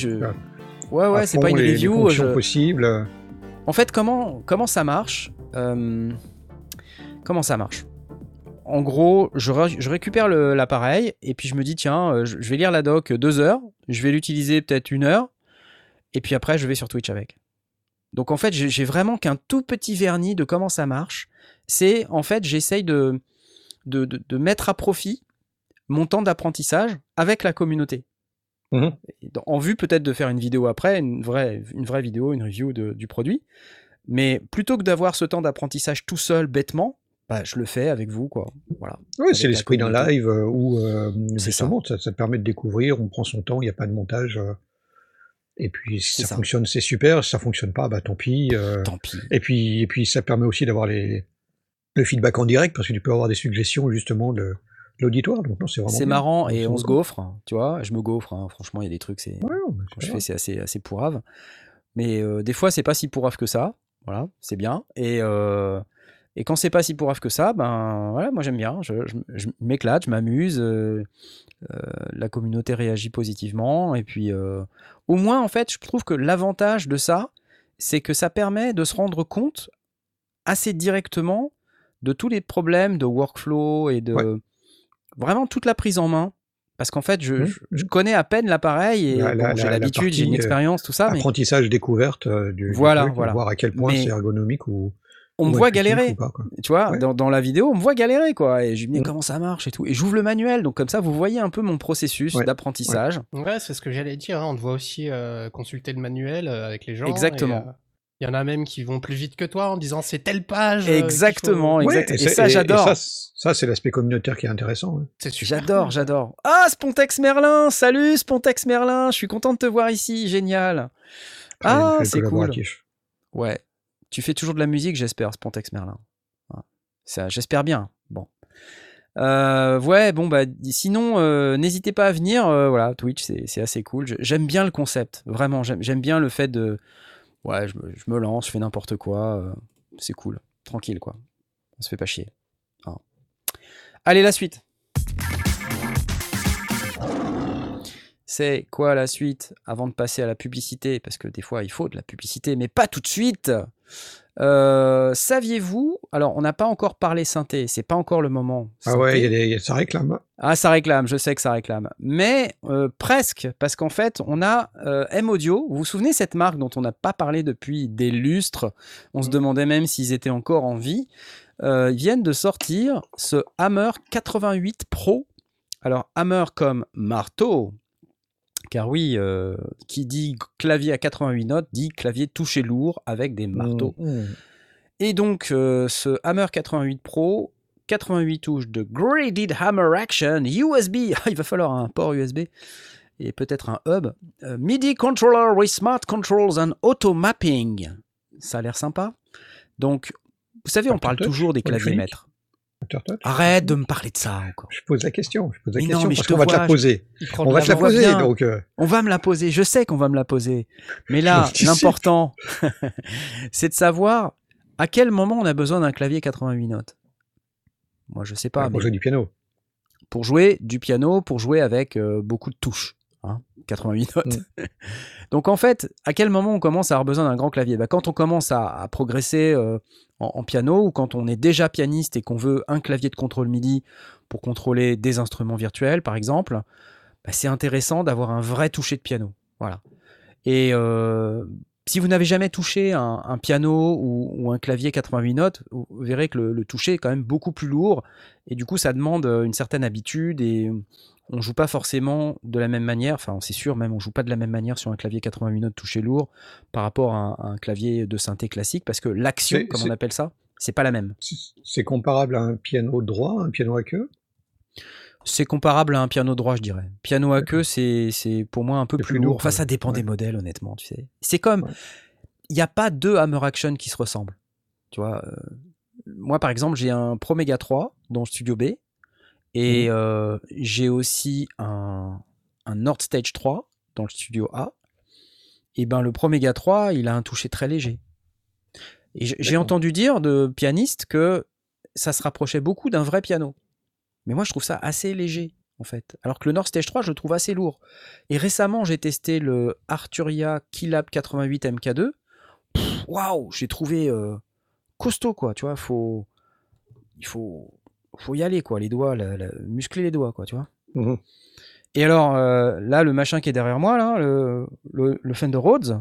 Ouais ouais, c'est pas une review. je... En fait, comment comment ça marche euh, Comment ça marche? En gros, je, je récupère l'appareil et puis je me dis tiens, euh, je vais lire la doc deux heures, je vais l'utiliser peut-être une heure et puis après je vais sur Twitch avec. Donc en fait, j'ai vraiment qu'un tout petit vernis de comment ça marche. C'est en fait, j'essaye de de, de, de mettre à profit mon temps d'apprentissage avec la communauté. Mmh en vue peut-être de faire une vidéo après, une vraie, une vraie vidéo, une review du produit. Mais plutôt que d'avoir ce temps d'apprentissage tout seul, bêtement, bah, je le fais avec vous. Quoi. Voilà, oui, c'est l'esprit d'un live euh, où euh, justement, ça. Ça, te permet de découvrir, on prend son temps, il n'y a pas de montage. Euh, et puis si ça, fonctionne, c'est super. Si ça fonctionne pas, bah tant pis. tant pis. Et puis, et puis ça permet aussi d'avoir les, le feedback en direct parce que tu peux avoir des suggestions justement de, l'auditoire. Donc c'est C'est marrant et on se gaufre, tu vois. Je me gaufre, hein. franchement, il y a des trucs, c'est quand je fais, c'est assez, assez pourrave. Mais euh, des fois, c'est pas si pourrave que ça. Voilà, c'est bien. Et, euh, et quand c'est pas si pourrave que ça, ben voilà, moi j'aime bien. Je, m'éclate, je m'amuse. Euh, la communauté réagit positivement. Et puis, au moins, en fait, je trouve que l'avantage de ça, c'est que ça permet de se rendre compte assez directement de tous les problèmes de workflow et de, vraiment toute la prise en main. Parce qu'en fait, je, mmh, je, mmh. connais à peine l'appareil et j'ai l'habitude, j'ai une euh, expérience, tout ça. Apprentissage découverte euh, du, voilà, voilà. voir à quel point c'est ergonomique ou. On me voit galérer, tu vois, dans, dans, la vidéo, on me voit galérer, quoi. Et je me dis mmh. comment ça marche et tout. Et j'ouvre le manuel, donc comme ça, vous voyez un peu mon processus d'apprentissage. Ouais, c'est ce que j'allais dire. Hein. On te voit aussi euh, consulter le manuel avec les gens. Exactement. Il y en a même qui vont plus vite que toi en disant c'est telle page. Euh, exactement, exactement. et, ça, j'adore. Ça, c'est l'aspect communautaire qui est intéressant. Hein. J'adore, j'adore. Ah, Spontex Merlin Salut Spontex Merlin Je suis content de te voir ici, génial. Ah, c'est cool. Ouais. Tu fais toujours de la musique, j'espère, Spontex Merlin. Ah, ça, j'espère bien. Bon. Euh, ouais, bon, bah, sinon, euh, n'hésitez pas à venir. voilà, Twitch, c'est assez cool. J'aime bien le concept, vraiment. J'aime bien le fait de ouais, je me, lance, je fais n'importe quoi, euh, c'est cool, tranquille quoi. On se fait pas chier. Hein. Allez, la suite. C'est quoi la suite avant de passer à la publicité? Parce que des fois il faut de la publicité, mais pas tout de suite. Euh, saviez-vous Alors, on n'a pas encore parlé synthé, c'est pas encore le moment. Ah ouais, y a ça réclame. Ah, ça réclame, je sais que ça réclame. Mais euh, presque, parce qu'en fait, on a euh, M-Audio. Vous vous souvenez cette marque dont on n'a pas parlé depuis des lustres? On se mm. demandait même s'ils étaient encore en vie. ils viennent de sortir ce Hammer 88 Pro. Alors, Hammer comme marteau, car oui, euh, qui dit clavier à 88 notes dit clavier touché lourd avec des marteaux. Mmh, mmh. Et donc, euh, ce Hammer 88 Pro, 88 touches de Graded Hammer Action, USB, il va falloir un port USB et peut-être un hub, euh, MIDI controller with smart controls and auto mapping. Ça a l'air sympa. Donc, vous savez, on parle toujours des claviers maîtres. Arrête de me parler de ça encore. Je pose la question. Je pose la question parce qu'on va te la poser. On va te la poser donc. Euh. On va me la poser. Je sais qu'on va me la poser. Mais là, l'important, c'est de savoir à quel moment on a besoin d'un clavier 88 notes. Moi, je sais pas. pour jouer du piano. Pour jouer du piano, pour jouer avec euh, beaucoup de touches. 88 hein, notes. Mm. Donc en fait, à quel moment on commence à avoir besoin d'un grand clavier? Bah, Quand on commence à, progresser euh, en, piano ou quand on est déjà pianiste et qu'on veut un clavier de contrôle MIDI pour contrôler des instruments virtuels, par exemple, bah, c'est intéressant d'avoir un vrai toucher de piano. Voilà. Et euh, si vous n'avez jamais touché un, piano ou, un clavier 88 notes, vous verrez que le, le, toucher est quand même beaucoup plus lourd et du coup ça demande une certaine habitude et on joue pas forcément de la même manière, enfin c'est sûr même on joue pas de la même manière sur un clavier 88 notes touché lourd par rapport à un, clavier de synthé classique parce que l'action comme on appelle ça, c'est pas la même. C'est comparable à un piano droit, un piano à queue? C'est comparable à un piano droit, je dirais. Piano à queue, c'est pour moi un peu plus, lourd. Enfin, ça dépend des modèles, honnêtement, tu sais. C'est comme, il n'y a pas deux Hammer Action qui se ressemblent. Tu vois, euh, moi, par exemple, j'ai un Pro Mega 3 dans Studio B Et mmh. j'ai aussi un, un Nord Stage 3 dans le studio A. Et ben le Pro Mega 3, il a un toucher très léger. Et j'ai entendu dire de pianistes que ça se rapprochait beaucoup d'un vrai piano. Mais moi, je trouve ça assez léger, en fait. Alors que le Nord Stage 3, je le trouve assez lourd. Et récemment, j'ai testé le Arturia Keylab 88 MK2. Waouh, j'ai trouvé costaud, quoi. Tu vois, faut, il faut, faut y aller, quoi. Les doigts, muscler les doigts, quoi, tu vois. Mmh Et alors, là, le machin qui est derrière moi, là, le, le, le Fender Rhodes,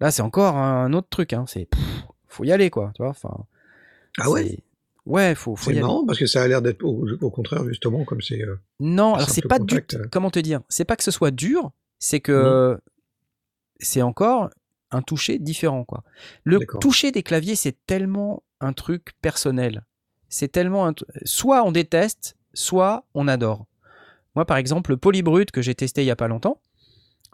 là, c'est encore un autre truc. Hein. C'est, faut y aller, quoi. Tu vois, enfin. Ah ouais. Ouais, faut, faut C'est marrant parce que ça a l'air d'être au, contraire justement comme c'est. non, alors c'est pas du. Comment te dire C'est pas que ce soit dur, c'est que c'est encore un toucher différent, quoi. Le toucher des claviers, c'est tellement un truc personnel. C'est tellement soit on déteste, soit on adore. Moi, par exemple, le Polybrut que j'ai testé il y a pas longtemps,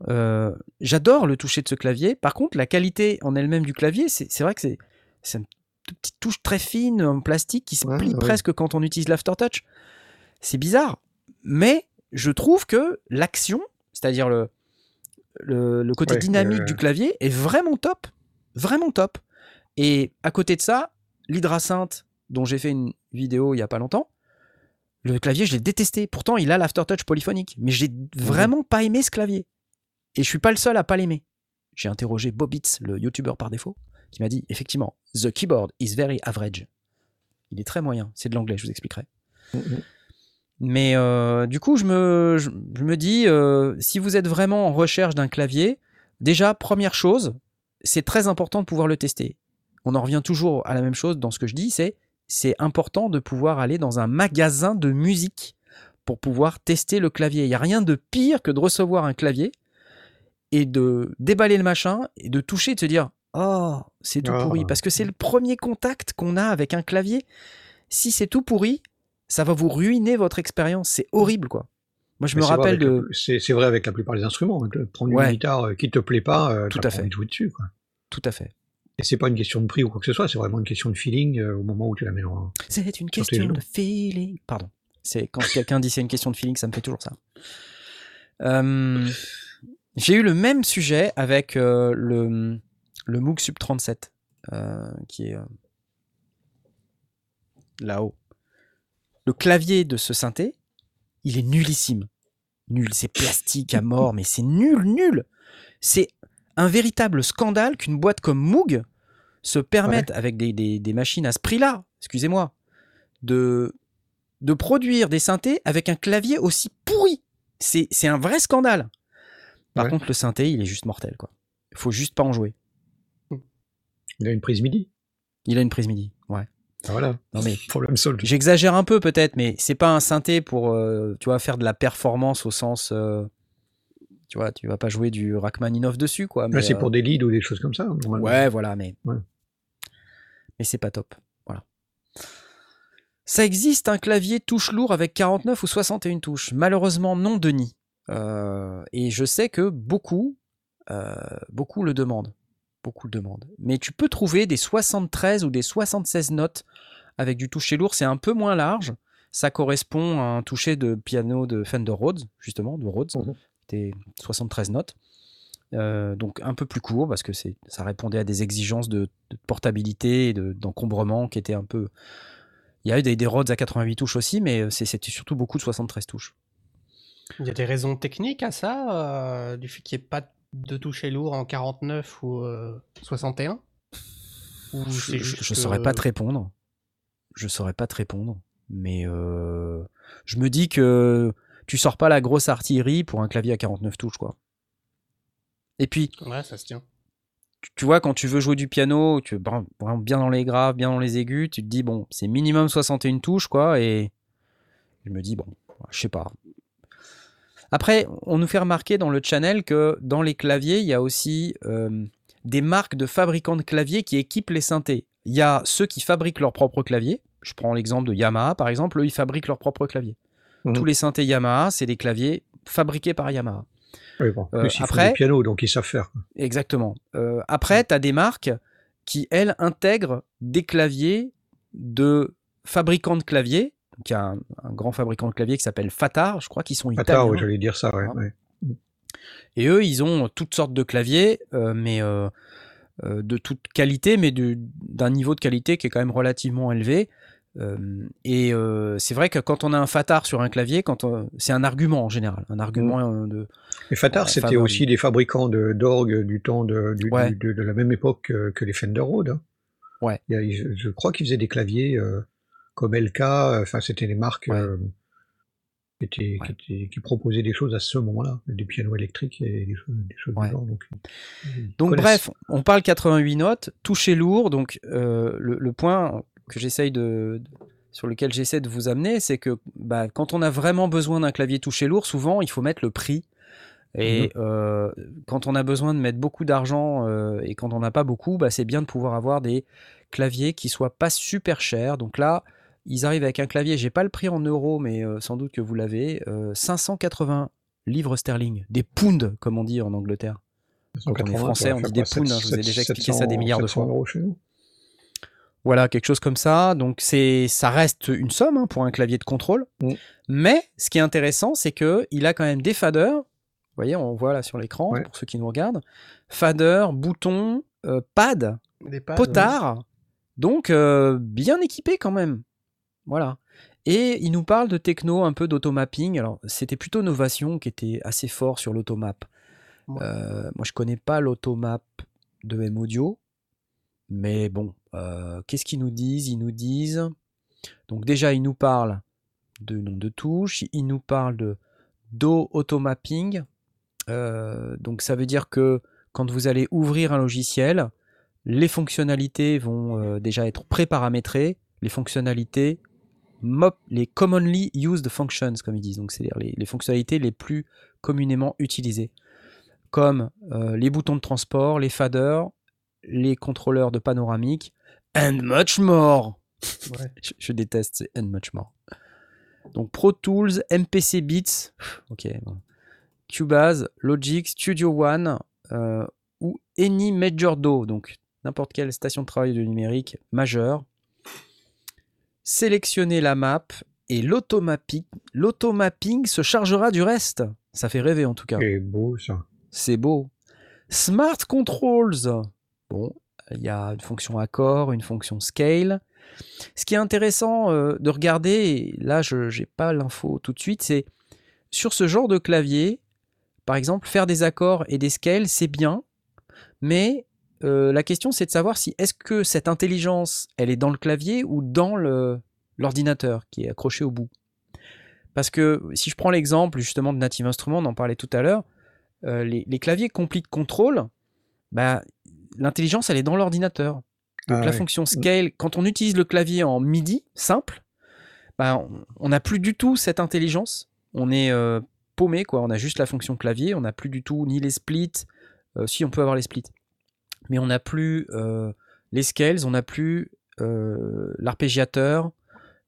euh, j'adore le toucher de ce clavier. Par contre, la qualité en elle-même du clavier, c'est vrai que c'est une petite touche très fine en plastique qui se plie presque quand on utilise l'aftertouch. C'est bizarre, mais je trouve que l'action, c'est-à-dire le, le, côté dynamique du clavier, est vraiment top. Vraiment top. Et à côté de ça, l'hydrasynth, dont j'ai fait une vidéo il y a pas longtemps, le clavier, je l'ai détesté. Pourtant, il a l'aftertouch polyphonique, mais j'ai vraiment pas aimé ce clavier. Et je suis pas le seul à pas l'aimer. J'ai interrogé Bobitz, le youtubeur par défaut, qui m'a dit effectivement, the keyboard is very average. Il est très moyen. C'est de l'anglais, je vous expliquerai. Mm-hmm. Mais euh, du coup, je me, je, me dis, euh, si vous êtes vraiment en recherche d'un clavier, déjà, première chose, c'est très important de pouvoir le tester. On en revient toujours à la même chose dans ce que je dis, c'est c'est important de pouvoir aller dans un magasin de musique pour pouvoir tester le clavier. Il n'y a rien de pire que de recevoir un clavier et de déballer le machin et de toucher et de se dire oh c'est tout pourri. Ah. parce que c'est le premier contact qu'on a avec un clavier. Si c'est tout pourri ça va vous ruiner votre expérience. C'est horrible quoi moi je me rappelle de c'est vrai avec la plupart des instruments hein, prendre une guitare euh, qui te plaît pas euh, tout à fait. jouer dessus quoi. Tout à fait et c'est pas une question de prix ou quoi que ce soit c'est vraiment une question de feeling euh, au moment où tu la mets en c'est une question de feeling pardon c'est quand quelqu'un dit c'est une question de feeling ça me fait toujours ça euh, j'ai eu le même sujet avec euh, le, le Moog Sub 37, euh, qui est là-haut. Le clavier de ce synthé, il est nullissime. Nul, c'est plastique à mort, mais c'est nul, nul. C'est un véritable scandale qu'une boîte comme Moog se permette, avec des, des, des, machines à ce prix-là, excusez-moi, de, de produire des synthés avec un clavier aussi pourri. C'est un vrai scandale. Par contre, le synthé, il est juste mortel, quoi. Il faut juste pas en jouer. Il a une prise MIDI. Il a une prise MIDI, ouais. Ah, voilà. Non mais problème. J'exagère un peu peut-être, mais c'est pas un synthé pour, euh, tu vois, faire de la performance au sens, euh, tu vois, tu vas pas jouer du Rachmaninoff dessus, quoi. Mais c'est pour euh, des leads ou des choses comme ça. Ouais, voilà, mais mais c'est pas top, voilà. Ça existe un clavier touche lourd avec 49 ou 61 touches. Malheureusement, non, Denis. Euh, et je sais que beaucoup, euh, beaucoup le demandent. Beaucoup le demandent. Mais tu peux trouver des 73 ou des 76 notes avec du toucher lourd. C'est un peu moins large. Ça correspond à un toucher de piano de Fender Rhodes, justement, de Rhodes. C'était 73 notes. Euh, donc un peu plus court parce que ça répondait à des exigences de, portabilité et d'encombrement qui étaient un peu. Il y a eu des, des Rhodes à 88 touches aussi, mais c'était surtout beaucoup de 73 touches. Il y a des raisons techniques à ça, euh, du fait qu'il n'y ait pas de toucher lourd en 49 ou 61 ou Je ne saurais pas te répondre. Je saurais pas te répondre. Mais euh, je me dis que tu sors pas la grosse artillerie pour un clavier à 49 touches, quoi. Et puis. Ouais, ça se tient. Tu, vois, quand tu veux jouer du piano, tu veux bien dans les graves, bien dans les aigus, tu te dis, bon, c'est minimum 61 touches, quoi. Et je me dis, bon, je sais pas. Après, on nous fait remarquer dans le channel que dans les claviers, il y a aussi euh, des marques de fabricants de claviers qui équipent les synthés. Il y a ceux qui fabriquent leur propre clavier. Je prends l'exemple de Yamaha, par exemple. Eux, ils fabriquent leur propre clavier. Mhm. Tous les synthés Yamaha, c'est des claviers fabriqués par Yamaha. Oui, bon. Euh, après, font piano, donc ils savent faire. Exactement. Euh, après, tu as des marques qui, elles, intègrent des claviers de fabricants de claviers qui a un, grand fabricant de claviers qui s'appelle Fatar, je crois qu'ils sont italiens. Fatar, oui, j'allais dire ça, ouais, Et eux, ils ont toutes sortes de claviers, mais de toute qualité, mais d'un niveau de qualité qui est quand même relativement élevé. Et c'est vrai que quand on a un Fatar sur un clavier, quand c'est un argument en général, un argument mmh. de. Et Fatar, c'était aussi des fabricants d'orgues du temps de, de, la même époque que, les Fender Rhodes. Hein. Ouais. je, crois qu'ils faisaient des claviers comme LK. Enfin, c'était des marques qui, proposaient des choses à ce moment-là, des pianos électriques et des choses, du genre. Donc, bref, on parle 88 notes, toucher lourd. Donc le, point que j'essaye de, sur lequel j'essaie de vous amener, c'est que bah, quand on a vraiment besoin d'un clavier touché lourd, souvent il faut mettre le prix. Et mmh quand on a besoin de mettre beaucoup d'argent et quand on n'a pas beaucoup, bah, c'est bien de pouvoir avoir des claviers qui soient pas super chers. Donc là, ils arrivent avec un clavier, j'ai pas le prix en euros, mais sans doute que vous l'avez, 580 livres sterling, des pounds comme on dit en Angleterre. Quand on est français, on dit des pounds, hein, je vous ai déjà expliqué ça des milliards de fois. Voilà, quelque chose comme ça. Donc c'est, ça reste une somme hein, pour un clavier de contrôle. Mm. Mais ce qui est intéressant, c'est que il a quand même des faders. Vous voyez, on voit là sur l'écran pour ceux qui nous regardent. Faders, boutons, euh, pads, potards. Donc euh, bien équipé quand même. Voilà. Et il nous parle de techno, un peu d'automapping. Alors c'était plutôt Novation qui était assez fort sur l'automap. Euh, moi je connais pas l'automap de M Audio. Mais bon, euh, qu'est-ce qu'ils nous disent? Ils nous disent. Donc, déjà, ils nous parlent de nom de touche, ils nous parlent de Do Automapping. Euh, donc, ça veut dire que quand vous allez ouvrir un logiciel, les fonctionnalités vont euh, déjà être préparamétrées. Les fonctionnalités, les commonly used functions, comme ils disent, donc c'est-à-dire les, fonctionnalités les plus communément utilisées, comme les boutons de transport, les faders, les contrôleurs de panoramique, and much more. je, déteste, c'est and much more. Donc Pro Tools, MPC Beats, ok, Cubase, Logic, Studio One euh, ou Any Major Do, donc n'importe quelle station de travail de numérique majeure. Sélectionnez la map et l'automapping se chargera du reste. Ça fait rêver en tout cas. C'est beau ça. C'est beau. Smart Controls. Bon, il y a une fonction accord, une fonction scale. Ce qui est intéressant euh, de regarder, là je n'ai pas l'info tout de suite, c'est sur ce genre de clavier, par exemple, faire des accords et des scales, c'est bien, mais euh, la question c'est de savoir si est-ce que cette intelligence, elle est dans le clavier ou dans l'ordinateur qui est accroché au bout. Parce que si je prends l'exemple justement de Native Instruments, on en parlait tout à l'heure, euh, les, les, claviers Complete Control, bah, l'intelligence, elle est dans l'ordinateur. Donc ah la fonction mm. scale, quand on utilise le clavier en MIDI simple, bah, on n'a plus du tout cette intelligence. On est euh, paumé, quoi. On a juste la fonction clavier. On n'a plus du tout ni les splits. Euh, si, on peut avoir les splits. Mais on n'a plus euh, les scales, on n'a plus l'arpégiateur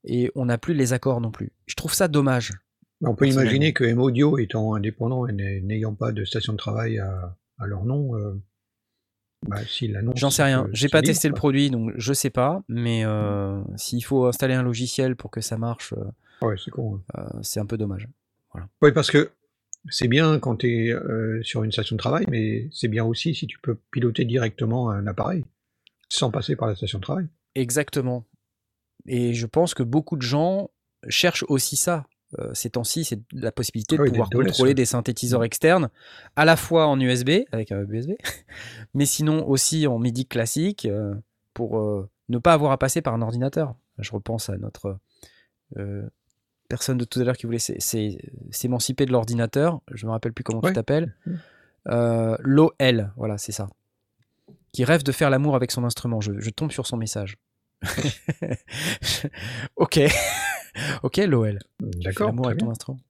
et on n'a plus les accords non plus. Je trouve ça dommage. On peut imaginer que M-Audio étant indépendant et n'ayant pas de station de travail à, à leur nom, bah, J'en sais rien. J'ai pas testé le produit, donc je sais pas. Mais euh, s'il faut installer un logiciel pour que ça marche, euh, ouais, c'est con, euh, c'est un peu dommage. Oui, parce que c'est bien quand tu es sur une station de travail, mais c'est bien aussi si tu peux piloter directement un appareil sans passer par la station de travail. Exactement. Et je pense que beaucoup de gens cherchent aussi ça. Euh, ces temps-ci, c'est la possibilité de pouvoir contrôler des synthétiseurs externes, à la fois en USB, avec un USB, mais sinon aussi en MIDI classique, euh, pour euh, ne pas avoir à passer par un ordinateur. Je repense à notre personne de tout à l'heure qui voulait s'émanciper de l'ordinateur, je ne me rappelle plus comment tu t'appelles. L'OL, voilà, c'est ça. Qui rêve de faire l'amour avec son instrument. je tombe sur son message. ok. ok, l'OL. D'accord. L'amour avec ton instrument.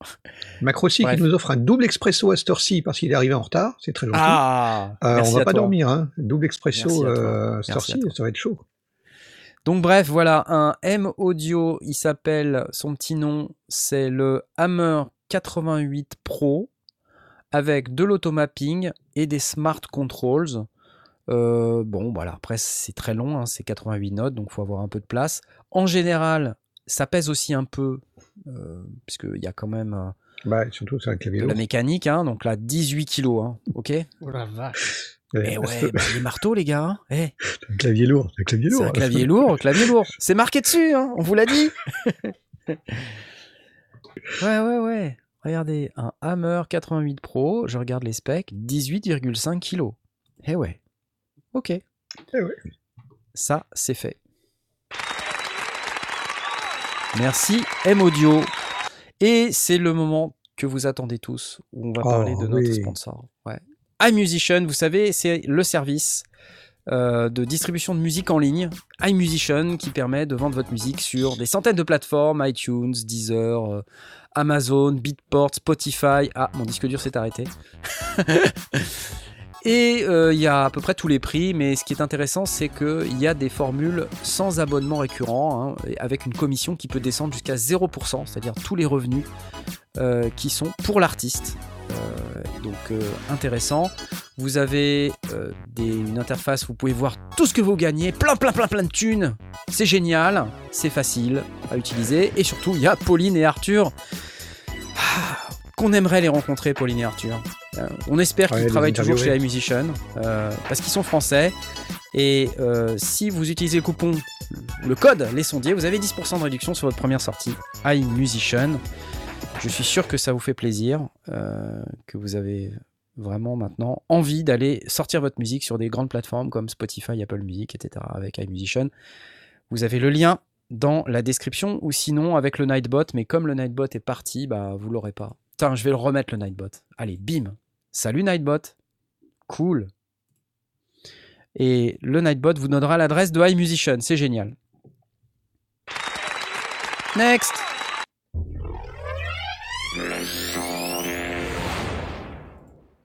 Macrossi qui nous offre un double expresso à cette ci parce qu'il est arrivé en retard, c'est très gentil. Ah, euh, on va pas dormir, hein. double expresso euh, à cette ci ça va être chaud. Donc bref, voilà, un M Audio, il s'appelle, son petit nom, c'est le Hammer 88 Pro avec de l'automapping et des smart controls. Euh, bon, voilà, après c'est très long, hein, c'est 88 notes, donc il faut avoir un peu de place. En général, ça pèse aussi un peu, puisqu'il y a quand même bah, surtout, c'est un clavier de la mécanique, hein, donc là, 18 kilos, hein, ok? Oh la vache Eh ouais, bah, les marteaux, les gars. Hein. Eh. un clavier lourd, un clavier lourd. C'est un clavier lourd, clavier lourd. C'est marqué dessus, hein, on vous l'a dit. ouais, ouais, ouais. Regardez, un Hammer 88 Pro, je regarde les specs, 18,5 kg. Eh ouais. Ok. Eh ouais. Ça, c'est fait. Merci M-Audio. Et c'est le moment que vous attendez tous, où on va parler de notre sponsor. Ouais. iMusician, vous savez, c'est le service euh, de distribution de musique en ligne, iMusician, qui permet de vendre votre musique sur des centaines de plateformes, iTunes, Deezer, euh, Amazon, Beatport, Spotify. Ah, mon disque dur s'est arrêté. Et euh, il y a à peu près tous les prix, mais ce qui est intéressant, c'est qu'il y a des formules sans abonnement récurrent, hein, avec une commission qui peut descendre jusqu'à 0%, c'est-à-dire tous les revenus euh, qui sont pour l'artiste. Euh, donc intéressant. Vous avez une interface, vous pouvez voir tout ce que vous gagnez, plein plein plein plein de thunes. C'est génial, c'est facile à utiliser. Et surtout, il y a Pauline et Arthur. Ah, qu'on aimerait les rencontrer, Pauline et Arthur. Euh, on espère qu'ils travaillent toujours chez iMusician euh, parce qu'ils sont français. Et euh, si vous utilisez le coupon, le code Les Sondiers, vous avez 10% de réduction sur votre première sortie iMusician. Je suis sûr que ça vous fait plaisir, que vous avez vraiment maintenant envie d'aller sortir votre musique sur des grandes plateformes comme Spotify, Apple Music, etc. avec iMusician. Vous avez le lien dans la description ou sinon avec le Nightbot, mais comme le Nightbot est parti, bah vous l'aurez pas je vais le remettre le Nightbot. Allez, bim. Salut Nightbot. Cool. Et le Nightbot vous donnera l'adresse de iMusician. C'est génial. Next.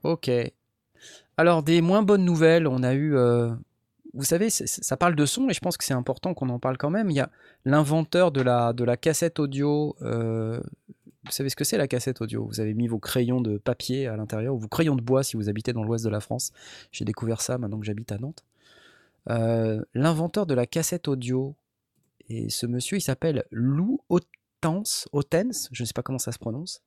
Ok. Alors, des moins bonnes nouvelles, on a eu. Euh, vous savez, ça parle de son, et je pense que c'est important qu'on en parle quand même. Il y a l'inventeur de la, cassette audio euh, vous savez ce que c'est la cassette audio? Vous avez mis vos crayons de papier à l'intérieur, ou vos crayons de bois si vous habitez dans l'ouest de la France. J'ai découvert ça maintenant que j'habite à Nantes. Euh, l'inventeur de la cassette audio, et ce monsieur, il s'appelle Lou Otens, Otens, je ne sais pas comment ça se prononce.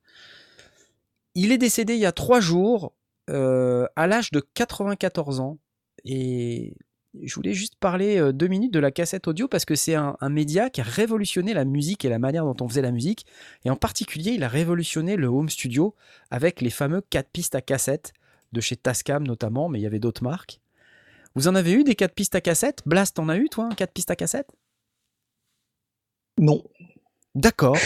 Il est décédé il y a trois jours, euh, à l'âge de 94 ans. Et je voulais juste parler euh, deux minutes de la cassette audio parce que c'est un, média qui a révolutionné la musique et la manière dont on faisait la musique. Et en particulier, il a révolutionné le home studio avec les fameux 4 pistes à cassette de chez Tascam notamment, mais il y avait d'autres marques. Vous en avez eu des 4 pistes à cassette Blast, en as eu toi, 4 pistes à cassette Non. D'accord.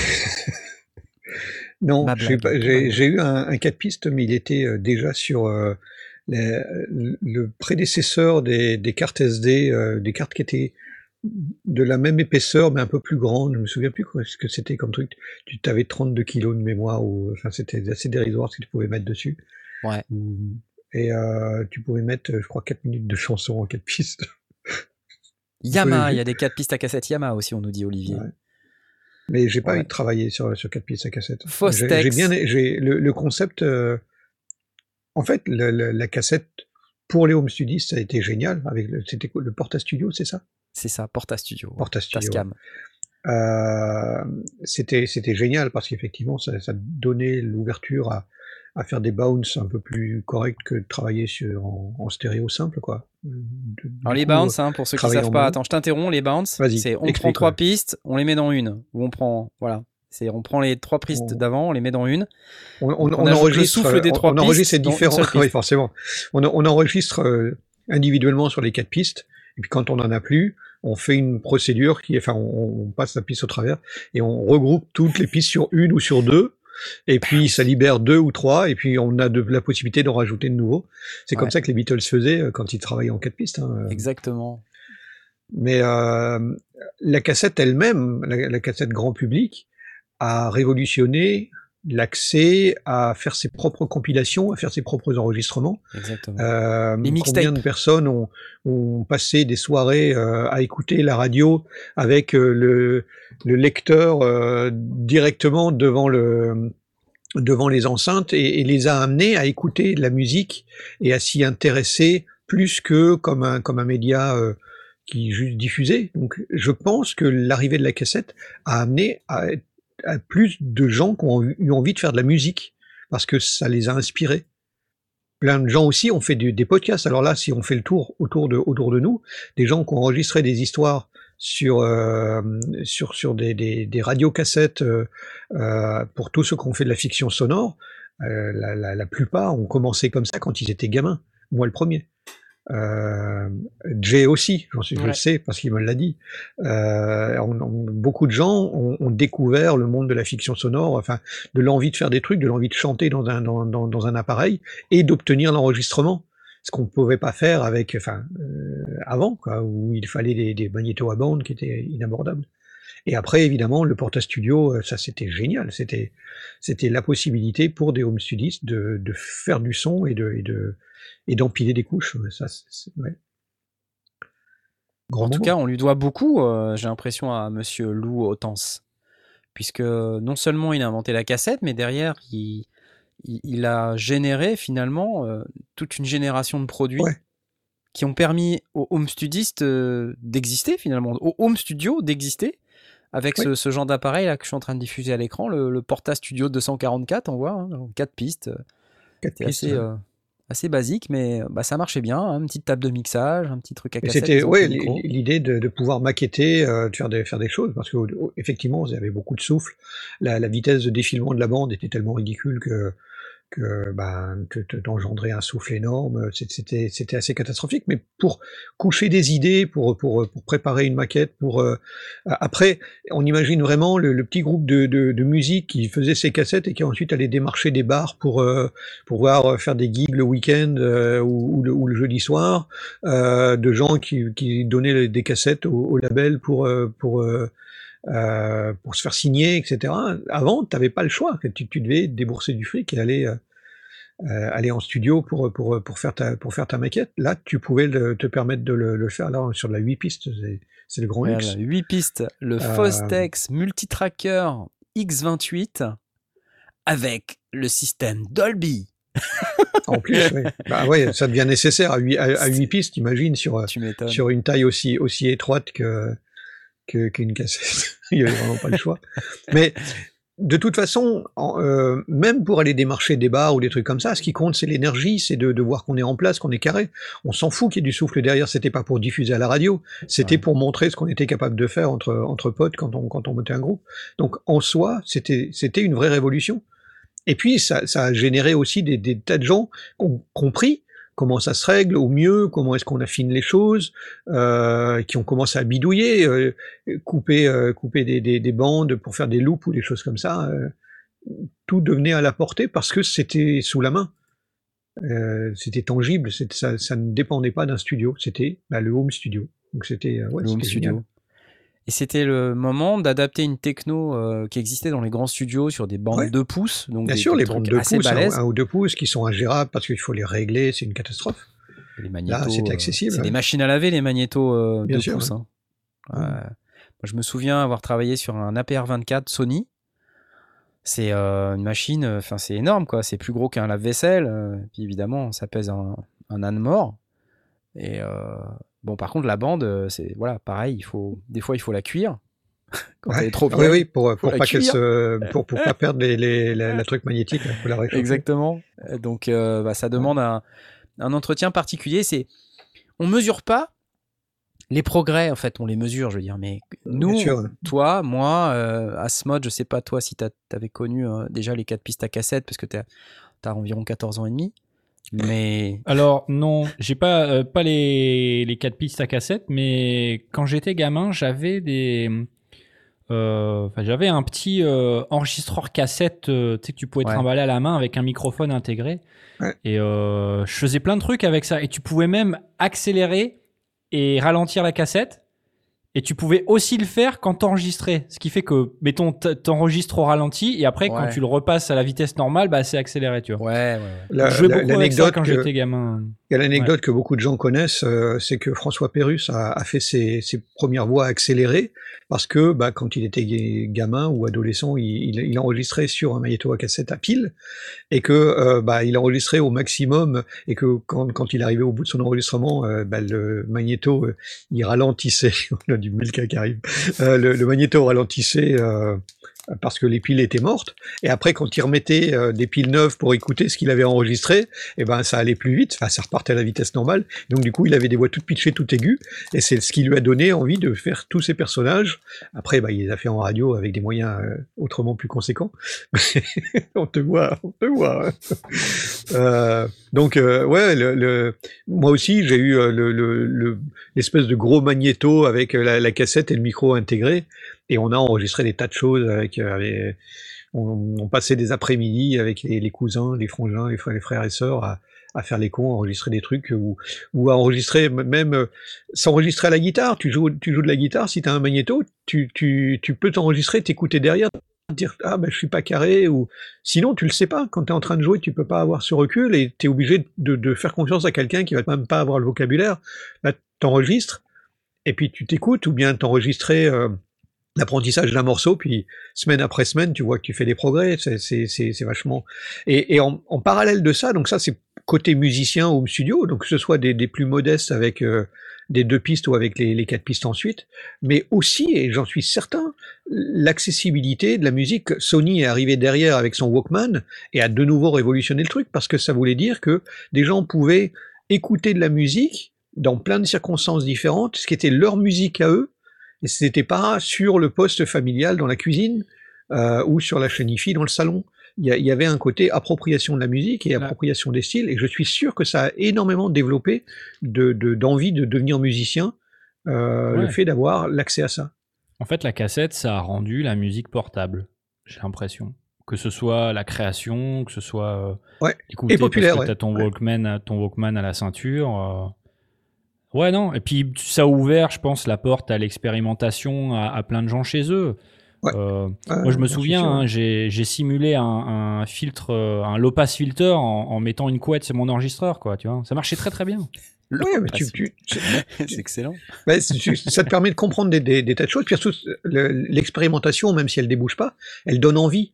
non, j'ai eu un, un, 4 pistes, mais il était euh, déjà sur. Euh, le prédécesseur des, cartes SD, euh, des cartes qui étaient de la même épaisseur mais un peu plus grandes. Je me souviens plus ce que c'était comme truc. Tu avais 32 kilos de mémoire ou enfin c'était assez dérisoire ce que tu pouvais mettre dessus. Ouais. Et euh, tu pouvais mettre, je crois, 4 minutes de chanson en 4 pistes. Yamaha, il y a des 4 pistes à cassette Yamaha aussi, on nous dit Olivier. Mais j'ai pas eu de travailler sur, sur 4 pistes à cassette. J'ai bien, le, concept. Euh, en fait, la cassette pour les home studios, ça a été génial. Avec c'était le Porta Studio, c'est ça? C'est ça, Porta Studio. Porta Studio. Euh, c'était c'était génial parce qu'effectivement, ça, donnait l'ouverture à, faire des bounces un peu plus corrects que de travailler sur, en, stéréo simple, quoi. Alors les bounces, hein, pour ceux qui ne savent pas, attends, je t'interromps, les bounces, c'est on prend trois pistes, on les met dans une, ou on prend, voilà, c'est on prend les trois pistes d'avant, on les met dans une. On, enregistre le souffle des trois on, pistes. enregistre différents. Oui, forcément. On, enregistre euh, individuellement sur les quatre pistes. Et puis quand on en a plus, on fait une procédure qui, enfin, on, passe la piste au travers et on regroupe toutes les pistes sur une ou sur deux. Et puis ça libère deux ou trois, et puis on a de, la possibilité d'en rajouter de nouveaux. C'est comme ça que les Beatles faisaient euh, quand ils travaillaient en quatre pistes. Hein. Exactement. Mais euh, la cassette elle-même, la, cassette grand public, a révolutionné l'accès à faire ses propres compilations, à faire ses propres enregistrements. Exactement. Euh, combien de personnes ont, passé des soirées euh, à écouter la radio avec euh, le, lecteur directement devant le devant les enceintes et, les a amenés à écouter de la musique et à s'y intéresser plus que comme un comme un média qui juste diffusaient. Donc je pense que l'arrivée de la cassette a amené à, plus de gens qui ont eu envie de faire de la musique parce que ça les a inspirés. Plein de gens aussi ont fait des podcasts. Alors là, si on fait le tour autour de, nous, des gens qui ont enregistré des histoires sur, euh, des, radiocassettes euh, euh, pour tous ceux qui ont fait de la fiction sonore, la, plupart ont commencé comme ça quand ils étaient gamins. Moi le premier. Euh, Jay aussi, j'en suis, je le sais parce qu'il me l'a dit. Euh, beaucoup de gens ont, ont, découvert le monde de la fiction sonore, enfin de l'envie de faire des trucs, de l'envie de chanter dans un, dans, dans, dans un appareil et d'obtenir l'enregistrement. Ce qu'on ne pouvait pas faire avec, enfin, euh, avant, quoi, où il fallait des, des magnétos à bande qui étaient inabordables. Et après, évidemment, le Porta Studio, euh, ça c'était génial. C'était, c'était la possibilité pour des home studistes de, de faire du son et de, et de, et d'empiler des couches. Ça, ouais. en tout cas, on lui doit beaucoup, euh, j'ai l'impression, à monsieur Lou Otens. Puisque non seulement il a inventé la cassette, mais derrière, il, il, a généré finalement euh, toute une génération de produits qui ont permis aux home studistes euh, d'exister finalement, aux home studios d'exister avec ce, genre d'appareil là que je suis en train de diffuser à l'écran, le, Porta Studio 244, on voit, hein, 4 pistes. 4 pistes. Assez, assez basique, mais bah, ça marchait bien. Hein, une petite table de mixage, un petit truc à cassette. C'était ouais, l'idée de, pouvoir maqueter, euh, de faire des, faire des choses, parce qu'effectivement, vous avez beaucoup de souffle. La, la, vitesse de défilement de la bande était tellement ridicule que que ben, d'engendrer un souffle énorme, c'était c'était assez catastrophique. Mais pour coucher des idées, pour pour, pour préparer une maquette, pour euh, après, on imagine vraiment le, petit groupe de, de, musique qui faisait ses cassettes et qui ensuite allait démarcher des bars pour euh, pouvoir faire des gigs le week-end euh, ou, ou, le, ou, le, jeudi soir, de gens qui, qui donnaient des cassettes au, au label pour pour euh, pour se faire signer, etc. Avant, tu n'avais pas le choix. Tu, tu, devais débourser du fric et aller, euh, euh aller en studio pour, pour, pour, faire ta, pour faire ta maquette. Là, tu pouvais te permettre de le, le, faire là, sur de la 8 pistes. C'est le grand luxe. 8 pistes, le. Fostex Multitracker X28 avec le système Dolby. en plus, oui. Bah ouais, ça devient nécessaire à 8, à, 8 pistes, imagine, sur, sur une taille aussi, aussi étroite que, qu'une cassette. Il n'y avait vraiment pas le choix. Mais de toute façon, euh, même pour aller démarcher des bars ou des trucs comme ça, ce qui compte, c'est l'énergie, c'est de, de, voir qu'on est en place, qu'on est carré. On s'en fout qu'il y ait du souffle derrière. C'était pas pour diffuser à la radio, c'était pour montrer ce qu'on était capable de faire entre entre potes quand on quand on montait un groupe. Donc en soi, c'était c'était une vraie révolution. Et puis ça, ça a généré aussi des, des tas de gens qui ont compris comment ça se règle au mieux, comment est-ce qu'on affine les choses, euh, qui ont commencé à bidouiller, euh, couper, euh, couper des, des, des, bandes pour faire des loupes ou des choses comme ça. Tout devenait à la portée parce que c'était sous la main. C'était tangible, ça, ça, ne dépendait pas d'un studio, c'était bah, le home studio. Donc c'était ouais, le home studio. Et c'était le moment d'adapter une techno euh, qui existait dans les grands studios sur des bandes de 2 pouces. Donc Bien sûr, les bandes de pouces, un, ou 2 pouces qui sont ingérables parce qu'il faut les régler, c'est une catastrophe. Les magnétos, Là, c'était accessible. c'est des machines à laver, les magnétos euh, 2 pouces. Hein. Moi, je me souviens avoir travaillé sur un APR24 Sony. C'est euh, une machine, enfin c'est énorme quoi, c'est plus gros qu'un lave-vaisselle. Euh, puis évidemment, ça pèse un, un âne mort. Et Bon, par contre, la bande, euh, c'est voilà, pareil. Il faut des fois, il faut la cuire. Quand elle est trop vieille, oui, oui, pour, pour pas se, pour, pour pas perdre les, les, la, truc magnétique, faut la. Exactement. Euh, donc, euh, bah, ça demande un, un, entretien particulier. C'est, on mesure pas les progrès, en fait, on les mesure, je veux dire. Mais nous, toi, moi, euh, Asmod, je sais pas toi si tu avais connu déjà les quatre pistes à cassette parce que tu as, as, environ 14 ans et demi. Mais alors non, j'ai pas euh, pas les les quatre pistes à cassette, mais quand j'étais gamin, j'avais des euh, j'avais un petit euh, enregistreur cassette, tu sais que tu pouvais trimballer à la main avec un microphone intégré. Et je faisais plein de trucs avec ça. Et tu pouvais même accélérer et ralentir la cassette Et tu pouvais aussi le faire quand t'enregistrais. Ce qui fait que, mettons, t'enregistres au ralenti et après, quand tu le repasses à la vitesse normale, bah, c'est accéléré, tu vois. Ouais, ouais. La, je jouais beaucoup avec ça quand j'étais gamin. Il y a l'anecdote que beaucoup de gens connaissent, euh, c'est que François Pérus a, a fait ses, ses, premières voix accélérées parce que bah, quand il était gamin ou adolescent, il, enregistrait sur un magnéto à cassette à pile, et que euh, bah, il enregistrait au maximum, et que quand, il arrivait au bout de son enregistrement, euh, bah, le magnéto euh, il ralentissait, on a du Milka qui arrive, le, magnéto ralentissait parce que les piles étaient mortes. Et après, quand il remettait euh, des piles neuves pour écouter ce qu'il avait enregistré, eh ben ça allait plus vite. Enfin, ça repartait à la vitesse normale. Donc du coup, il avait des voix toutes pitchées, toutes aiguës, et c'est ce qui lui a donné envie de faire tous ces personnages. Après, bah, il les a fait en radio avec des moyens euh, autrement plus conséquents. on te voit, on te voit. Hein. euh, donc euh, ouais, le, moi aussi, j'ai eu l'espèce de gros magnéto avec la cassette et le micro intégré et on a enregistré des tas de choses avec, euh, on, passait des après-midi avec les, cousins, les frangins, les frères, les frères et sœurs à, faire les cons, à enregistrer des trucs ou, ou à enregistrer même euh, s'enregistrer à la guitare. Tu joues, tu joues de la guitare, si tu as un magnéto, tu, tu, tu peux t'enregistrer, t'écouter derrière, dire ah ben je suis pas carré ou sinon tu le sais pas quand tu es en train de jouer tu peux pas avoir ce recul et tu es obligé de, de, faire confiance à quelqu'un qui va même pas avoir le vocabulaire là t'enregistres et puis tu t'écoutes ou bien t'enregistrer euh, l'apprentissage d'un morceau, puis semaine après semaine, tu vois que tu fais des progrès, c'est vachement... Et, et en, parallèle de ça, donc ça c'est côté musicien ou studio, donc que ce soit des, des plus modestes avec euh, des deux pistes ou avec les, les, quatre pistes ensuite, mais aussi, et j'en suis certain, l'accessibilité de la musique. Sony est arrivé derrière avec son Walkman et a de nouveau révolutionné le truc, parce que ça voulait dire que des gens pouvaient écouter de la musique dans plein de circonstances différentes, ce qui était leur musique à eux, et ce n'était pas sur le poste familial dans la cuisine euh, ou sur la chaîne IFI dans le salon. Il y, avait un côté appropriation de la musique et appropriation des styles, et je suis sûr que ça a énormément développé d'envie de, de, devenir musicien, euh, le fait d'avoir l'accès à ça. En fait, la cassette, ça a rendu la musique portable, j'ai l'impression. Que ce soit la création, que ce soit euh, ouais. et populaire. Parce que as ton Walkman, ton Walkman à la ceinture. Ouais, non. Et puis, ça a ouvert, je pense, la porte à l'expérimentation à, plein de gens chez eux. Euh, moi, je me souviens, hein, j'ai j'ai un, un, filtre, euh, un low pass filter en, mettant une couette sur mon enregistreur, quoi. Tu vois, ça marchait très très bien. Oui, mais tu, tu c'est excellent. ça te permet de comprendre des, des, des tas de choses. Puis surtout, l'expérimentation, même si elle débouche pas, elle donne envie.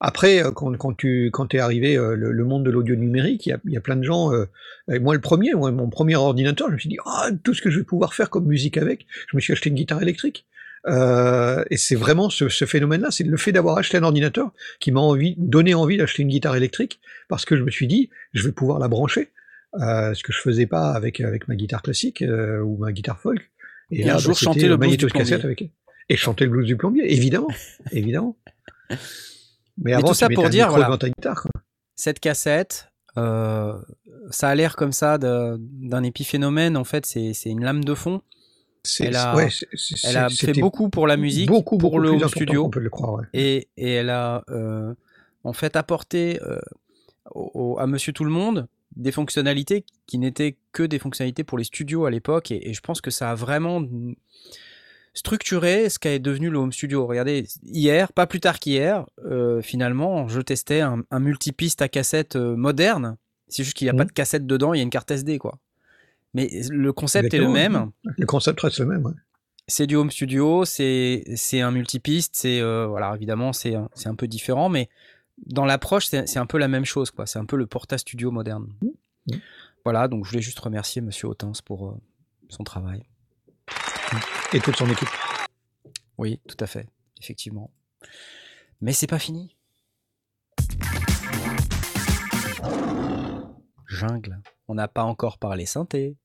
Après, euh, quand, quand tu quand es arrivé euh, le, monde de l'audio numérique, il y a, y a, plein de gens. Euh, moi, le premier, moi, mon premier ordinateur, je me suis dit, ah, tout ce que je vais pouvoir faire comme musique avec, je me suis acheté une guitare électrique. Euh, et c'est vraiment ce, ce phénomène-là, c'est le fait d'avoir acheté un ordinateur qui m'a envie, donné envie d'acheter une guitare électrique, parce que je me suis dit, je vais pouvoir la brancher, euh, ce que je faisais pas avec avec ma guitare classique ou ma guitare folk. Et, là, un jour bah, chanter le blues du plombier. Avec... Et chanter le blues du plombier, évidemment, évidemment. Mais, avant, tout ça pour dire, voilà, cette cassette, euh, ça a l'air comme ça d'un épiphénomène. En fait, c'est une lame de fond. Elle a, elle a fait beaucoup pour la musique, beaucoup, pour le home studio, on peut le croire, ouais. et, et, elle a euh, en fait apporté euh, au, à Monsieur Tout le Monde des fonctionnalités qui n'étaient que des fonctionnalités pour les studios à l'époque, et, et, je pense que ça a vraiment structurer ce qu'est devenu le home studio. Regardez, hier, pas plus tard qu'hier, euh, finalement, je testais un, multipiste à cassette euh, moderne. C'est juste qu'il n'y a pas mmh. de cassette dedans, il y a une carte SD, quoi. Mais le concept est le même. Le concept reste le même, ouais. C'est du home studio, c'est un multipiste, c'est euh, voilà évidemment c'est un peu différent, mais dans l'approche c'est un peu la même chose quoi. C'est un peu le Porta Studio moderne. Mmh. Voilà donc je voulais juste remercier Monsieur Autens pour son travail. Et toute son équipe. Oui, tout à fait, effectivement. Mais c'est pas fini. Jungle. On n'a pas encore parlé synthé.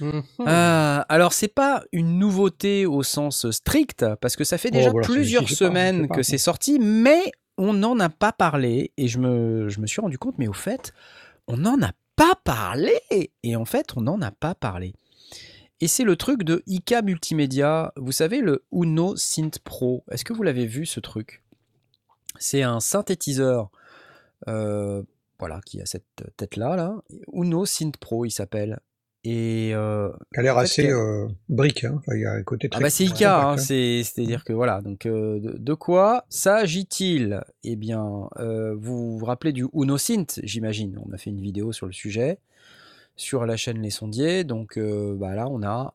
Mhm. Euh, alors c'est pas une nouveauté au sens strict parce que ça fait déjà oh, plusieurs semaines que c'est sorti, mais on n'en a pas parlé et je me, je me suis rendu compte, mais au fait, on n'en a pas parlé et en fait on n'en a pas parlé. Et c'est le truc de IK Multimédia. Vous savez, le Uno Synth Pro. Est-ce que vous l'avez vu ce truc? C'est un synthétiseur euh, voilà, qui a cette tête-là. Là. Uno Synth Pro, il s'appelle. Et euh, a l'air assez euh, brique, hein. il y a un côté ah très. Ah bah c'est IK, hein, c'est c'est-à-dire que voilà. Donc euh, de, quoi s'agit-il? Eh bien, vous vous rappelez du UnoSynth, j'imagine. On a fait une vidéo sur le sujet sur la chaîne Les Sondiers. Donc bah là, on a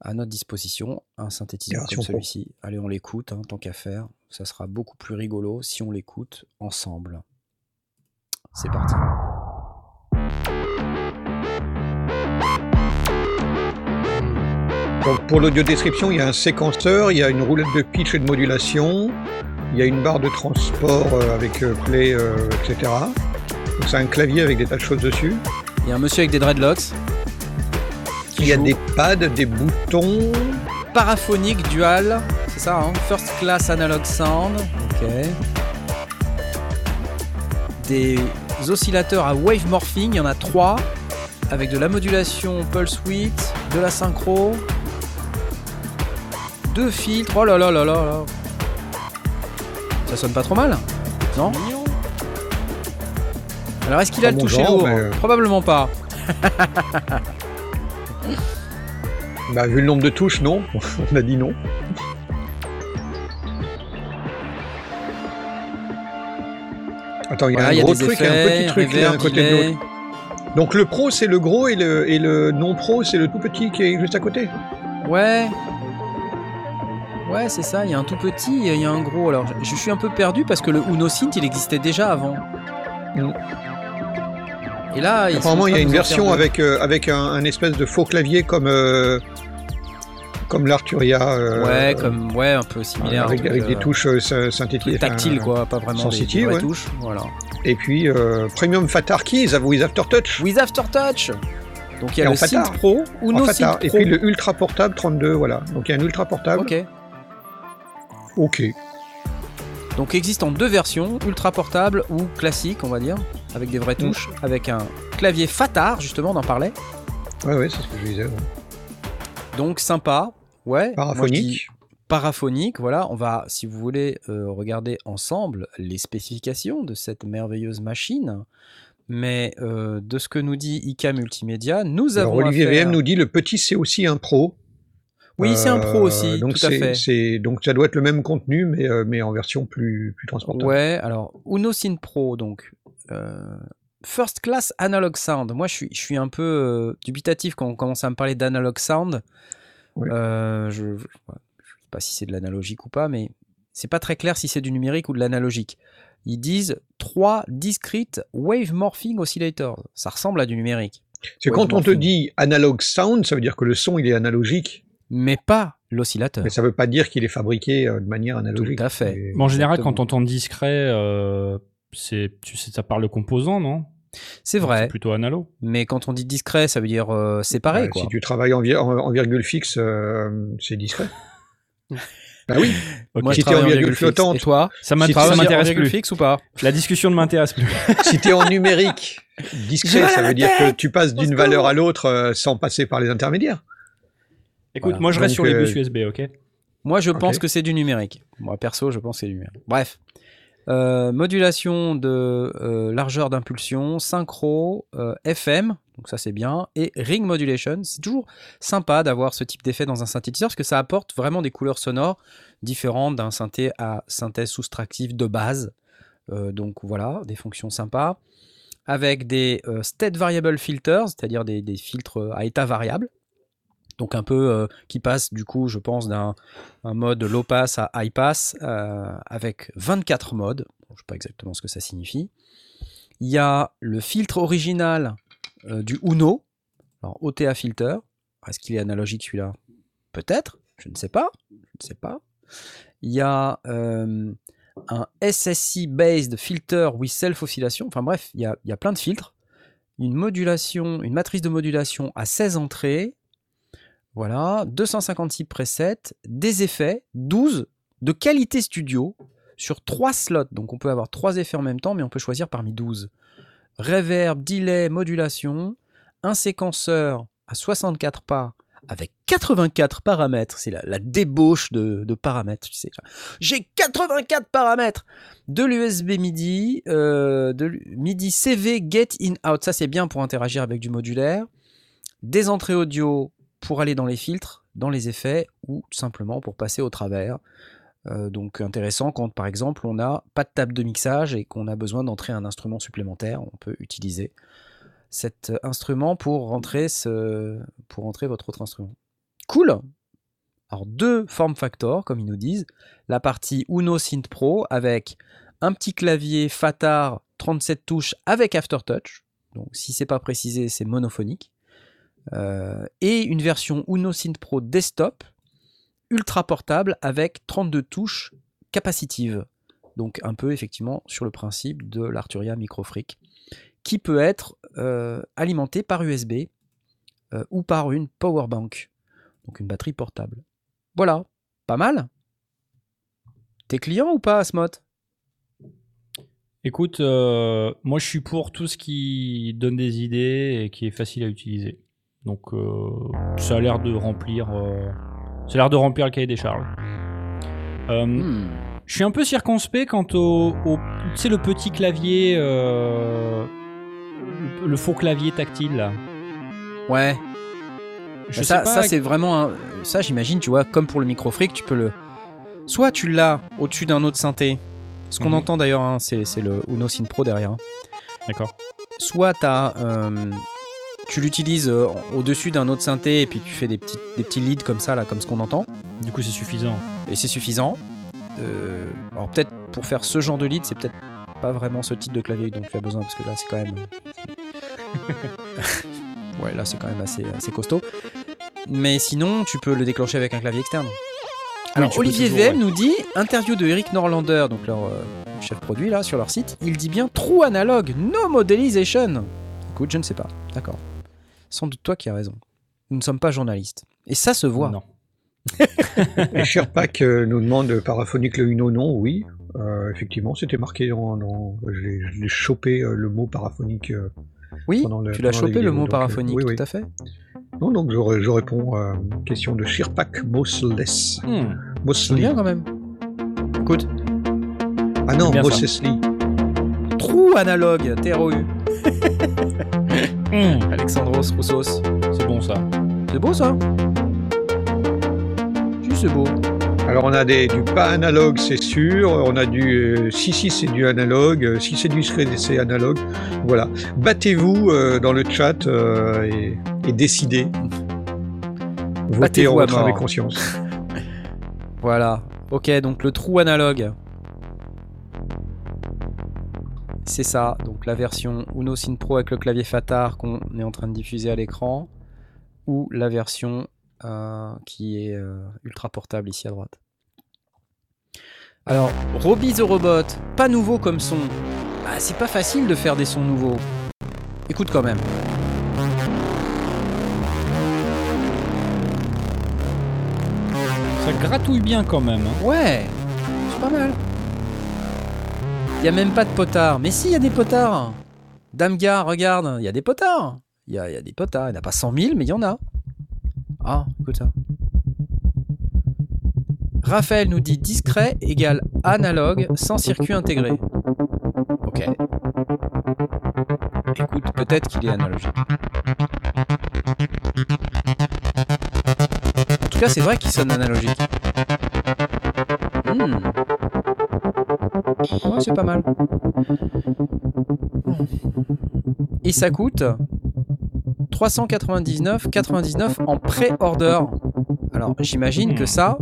à notre disposition un synthétiseur comme celui-ci. Allez, on l'écoute, hein, tant qu'à faire. Ça sera beaucoup plus rigolo si on l'écoute ensemble. C'est parti. Donc pour l'audio description, il y a un séquenceur, il y a une roulette de pitch et de modulation, il y a une barre de transport euh, avec euh, play, euh, etc. Donc c'est un clavier avec des tas de choses dessus. Il y a un monsieur avec des dreadlocks. Il y a des pads, des boutons. Paraphonique dual, c'est ça, hein First class analog sound. Ok. Des oscillateurs à wave morphing, il y en a trois, avec de la modulation pulse width, de la synchro, deux filtres. Oh là là là là là. Ça sonne pas trop mal, non? Alors est-ce qu'il a le toucher lourd Probablement pas. bah vu le nombre de touches, non. On a dit non. Attends, il y a un gros truc et un petit truc à un côté de l'autre. Donc le pro c'est le gros et le, et le non pro c'est le tout petit qui est juste à côté. Ouais. Ouais, c'est ça, il y a un tout petit et il y a un gros. Alors je suis un peu perdu parce que le Uno Synth il existait déjà avant. Et là, apparemment il y a une version avec, euh, avec un, espèce de faux clavier comme, euh, comme l'Arturia. Euh, ouais, comme ouais, un peu similaire. Avec, des touches synthétiques. Tactiles quoi, pas vraiment sensitive, des, touches. Voilà. Et puis Premium Fatar Keys with Aftertouch. With Aftertouch. Donc il y a le Synth Pro, Uno Synth Pro. Et puis le Ultra Portable 32, voilà. Donc il y a un Ultra Portable. Ok. Ok. Donc existe en deux versions, ultra portable ou classique, on va dire, avec des vraies touches, avec un clavier Fatar, justement, on en parlait. Ouais, ouais, c'est ce que je disais. Donc sympa, ouais. Paraphonique. paraphonique, voilà. On va, si vous voulez, euh, regarder ensemble les spécifications de cette merveilleuse machine. Mais euh, de ce que nous dit ICA Multimédia, nous avons. Olivier VM nous dit le petit c'est aussi un pro. Oui, c'est un pro aussi, euh, donc tout à fait. Donc ça doit être le même contenu, mais, euh, mais en version plus, plus transportable. Ouais, alors UnoSynth Pro, donc First Class Analog Sound. Moi, je suis, je suis un peu dubitatif quand on commence à me parler d'analog sound. je ne sais pas si c'est de l'analogique ou pas, mais c'est pas très clair si c'est du numérique ou de l'analogique. Ils disent trois discrete wave morphing oscillators. Ça ressemble à du numérique. C'est quand on te dit analog sound, ça veut dire que le son il est analogique mais pas l'oscillateur. Mais ça ne veut pas dire qu'il est fabriqué euh, de manière analogique. Tout à fait. en général, quand on entend discret, euh, c'est, tu sais, ça parle de composant, non? C'est vrai. C'est plutôt analogue. Mais quand on dit discret, ça veut dire euh, séparé. Si tu travailles en, virgule fixe, c'est discret. bah oui. Moi, si tu es en virgule flottante. Et toi? Ça m'intéresse plus. fixe ou pas La discussion ne m'intéresse plus. si tu es en numérique, discret, ça veut dire que tu passes d'une valeur à l'autre sans passer par les intermédiaires. Écoute, moi je reste sur les bus USB, ok? Moi je pense que c'est du numérique. Moi perso, je pense que c'est du numérique. Bref. Euh, modulation de euh, largeur d'impulsion, synchro, euh, FM, donc ça c'est bien, et ring modulation. C'est toujours sympa d'avoir ce type d'effet dans un synthétiseur parce que ça apporte vraiment des couleurs sonores différentes d'un synthé à synthèse soustractive de base. donc voilà, des fonctions sympas. Avec des state variable filters, c'est-à-dire des, filtres à état variable donc un peu euh, qui passe du coup, je pense, d'un mode low pass à high pass euh, avec 24 modes. je ne sais pas exactement ce que ça signifie. Il y a le filtre original euh, du Uno, alors OTA filter. Est-ce qu'il est analogique celui-là? Peut-être, je ne sais pas. Je ne sais pas. Il y a un SSI based filter with self oscillation. Enfin bref, il y, a, il y a plein de filtres. Une modulation, une matrice de modulation à 16 entrées, voilà, 256 presets, des effets, 12 de qualité studio sur 3 slots. Donc on peut avoir 3 effets en même temps, mais on peut choisir parmi 12. Reverb, delay, modulation, un séquenceur à 64 pas avec 84 paramètres. C'est la, débauche de, paramètres, tu sais. J'ai 84 paramètres de l'USB MIDI, euh, de MIDI CV Get In Out. Ça, c'est bien pour interagir avec du modulaire des entrées audio pour aller dans les filtres, dans les effets, ou simplement pour passer au travers. Euh, donc intéressant quand par exemple on n'a pas de table de mixage et qu'on a besoin d'entrer un instrument supplémentaire, on peut utiliser cet instrument pour rentrer, votre autre instrument. Cool Alors deux form factors comme ils nous disent, la partie Uno Synth Pro avec un petit clavier Fatar 37 touches avec Aftertouch, donc si c'est pas précisé c'est monophonique, euh, et une version Uno Synth Pro Desktop ultra portable avec 32 touches capacitives. Donc un peu effectivement sur le principe de l'Arturia Microfreak, qui peut être euh, alimenté par USB euh, ou par une power bank, donc une batterie portable. Voilà, pas mal. T'es client ou pas, Asmot Écoute, euh, moi je suis pour tout ce qui donne des idées et qui est facile à utiliser. Donc ça a l'air de remplir c'est l'air de remplir le cahier des charges. Euh, hmm. Je suis un peu circonspect quant au, tu sais, le petit clavier, euh, le, faux clavier tactile là. Ouais. Je ça, ça c'est vraiment un... ça j'imagine tu vois comme pour le microfreak tu peux le soit tu l'as au-dessus d'un autre synthé ce qu'on mhm. entend d'ailleurs hein, c'est le Uno Synth Pro derrière hein. d'accord soit tu as euh, tu l'utilises euh, au-dessus d'un autre synthé et puis tu fais des petits, des petits leads comme ça, là, comme ce qu'on entend. Du coup, c'est suffisant. Et c'est suffisant. Euh, alors peut-être pour faire ce genre de lead, c'est peut-être pas vraiment ce type de clavier dont tu as besoin parce que là, c'est quand même. ouais, là, c'est quand même assez, assez costaud. Mais sinon, tu peux le déclencher avec un clavier externe. Alors, Olivier VM nous dit interview de Eric Norlander, donc leur euh, chef produit là sur leur site. Il dit bien true analogue, no modelization. Écoute, je ne sais pas. D'accord sans doute toi qui as raison. Nous ne sommes pas journalistes. Et ça se voit. Non. Sherpak euh, nous demande paraphonique le Uno, non, oui. Euh, effectivement, c'était marqué dans. J'ai chopé euh, le mot paraphonique. oui, tu l'as chopé le mot paraphonique, tout à fait. Non, donc je, je réponds à une question de Sherpak Mossless. Hmm. bien quand même. Écoute. Ah non, Mossesli. Trou analogue, TROU. Mmh. Alexandros Roussos. C'est bon ça. C'est beau ça Si, c'est beau. Alors on a des, du pas analogue, c'est sûr. On a du euh, si si c'est du analogue, si c'est du c'est analogue. Voilà. Battez-vous euh, dans le chat euh, et, et, décidez. Votez en votre âme conscience. voilà. Ok, donc le trou analogue. C'est ça, donc la version Uno Synth Pro avec le clavier Fatar qu'on est en train de diffuser à l'écran, ou la version euh, qui est euh, ultra portable ici à droite. Alors, Robbie the Robot, pas nouveau comme son. Bah, c'est pas facile de faire des sons nouveaux. Écoute quand même. Ça gratouille bien quand même. Hein. Ouais, c'est pas mal. Il n'y a même pas de potard. Mais si, il y a des potards. Damgar, regarde, il y a des potards. Il y a, des potards. Il n'y en a pas 100 000, mais il y en a. Ah, écoute ça. Raphaël nous dit discret égale analogue sans circuit intégré. Ok. Écoute, peut-être qu'il est analogique. En tout cas, c'est vrai qu'il sonne analogique. Hmm c'est pas mal. Et ça coûte 399,99 en pré-order. Alors j'imagine que ça,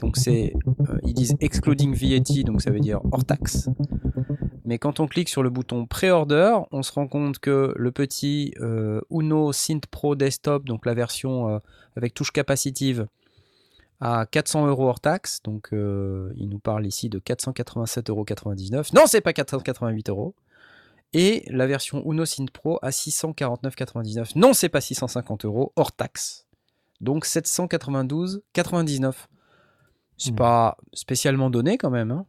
donc c'est, euh, ils disent excluding VAT, donc ça veut dire hors taxe. Mais quand on clique sur le bouton pré-order, on se rend compte que le petit euh, Uno Synth Pro Desktop, donc la version euh, avec touche capacitive, à 400 euros hors taxe. Donc, euh, il nous parle ici de 487,99 euros. Non, c'est pas 488 euros. Et la version Uno Synth Pro à 649,99. Non, c'est pas 650 euros hors taxe. Donc 792,99. C'est hmm. pas spécialement donné quand même. Hein.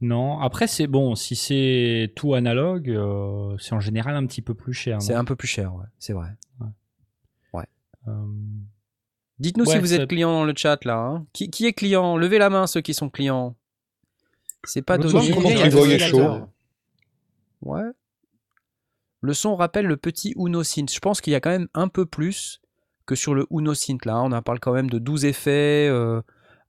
non, après c'est bon, si c'est tout analogue, euh, c'est en général un petit peu plus cher. C'est un peu plus cher, ouais, c'est vrai. Ouais. Euh, Dites-nous si vous êtes client dans le chat là. Hein. Qui, est client? Levez la main ceux qui sont clients. C'est pas chaud Ouais. Le son rappelle le petit Uno Synth. Je pense qu'il y a quand même un peu plus que sur le Uno Synth. Là, on en parle quand même de 12 effets. Euh.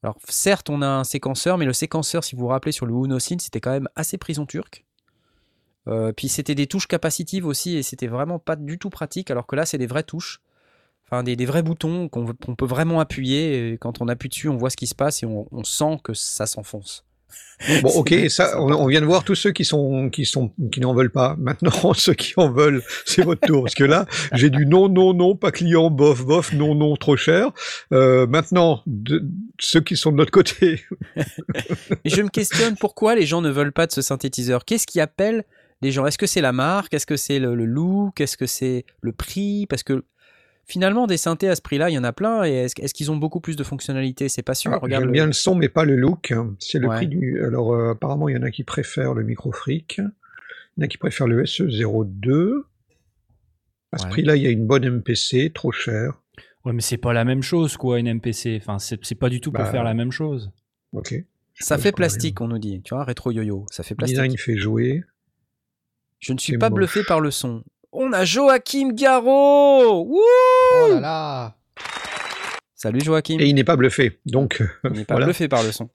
Alors, certes, on a un séquenceur, mais le séquenceur, si vous vous rappelez, sur le Uno Synth, c'était quand même assez prison turque. Euh, puis c'était des touches capacitives aussi, et c'était vraiment pas du tout pratique, alors que là, c'est des vraies touches. Enfin, des, vrais boutons qu'on peut vraiment appuyer. Et quand on appuie dessus, on voit ce qui se passe et on sent que ça s'enfonce. Bon, ok, ça, on, vient de voir tous ceux qui sont, qui sont, qui n'en veulent pas. Maintenant, ceux qui en veulent, c'est votre tour. Parce que là, j'ai du non, non, non, pas client, bof, bof, non, non, trop cher. Euh, maintenant, de, ceux qui sont de notre côté. Je me questionne pourquoi les gens ne veulent pas de ce synthétiseur? Qu'est-ce qui appelle les gens? Est-ce que c'est la marque? Est-ce que c'est le, le look? Est-ce que c'est le prix? Parce que finalement, des synthés à ce prix-là, il y en a plein. Et est-ce, qu'ils ont beaucoup plus de fonctionnalités? C'est pas sûr. Ah, Regarde j'aime bien le son, mais pas le look. C'est le prix du. Alors, euh, apparemment, il y en a qui préfèrent le microfric. Il y en a qui préfèrent le SE02. À ce prix-là, il y a une bonne MPC, trop cher. Ouais, mais c'est pas la même chose, quoi, une MPC. Enfin, c'est, pas du tout pour bah, faire la même chose. Ok. Ça fait plastique, on nous dit. Tu vois, rétro yo-yo, ça fait plastique. Design fait jouer. Je ne suis pas bluffé par le son. On a Joachim Garraud Wouh Oh là là Salut Joachim. Et il n'est pas bluffé, donc. Il n'est pas bluffé par le son.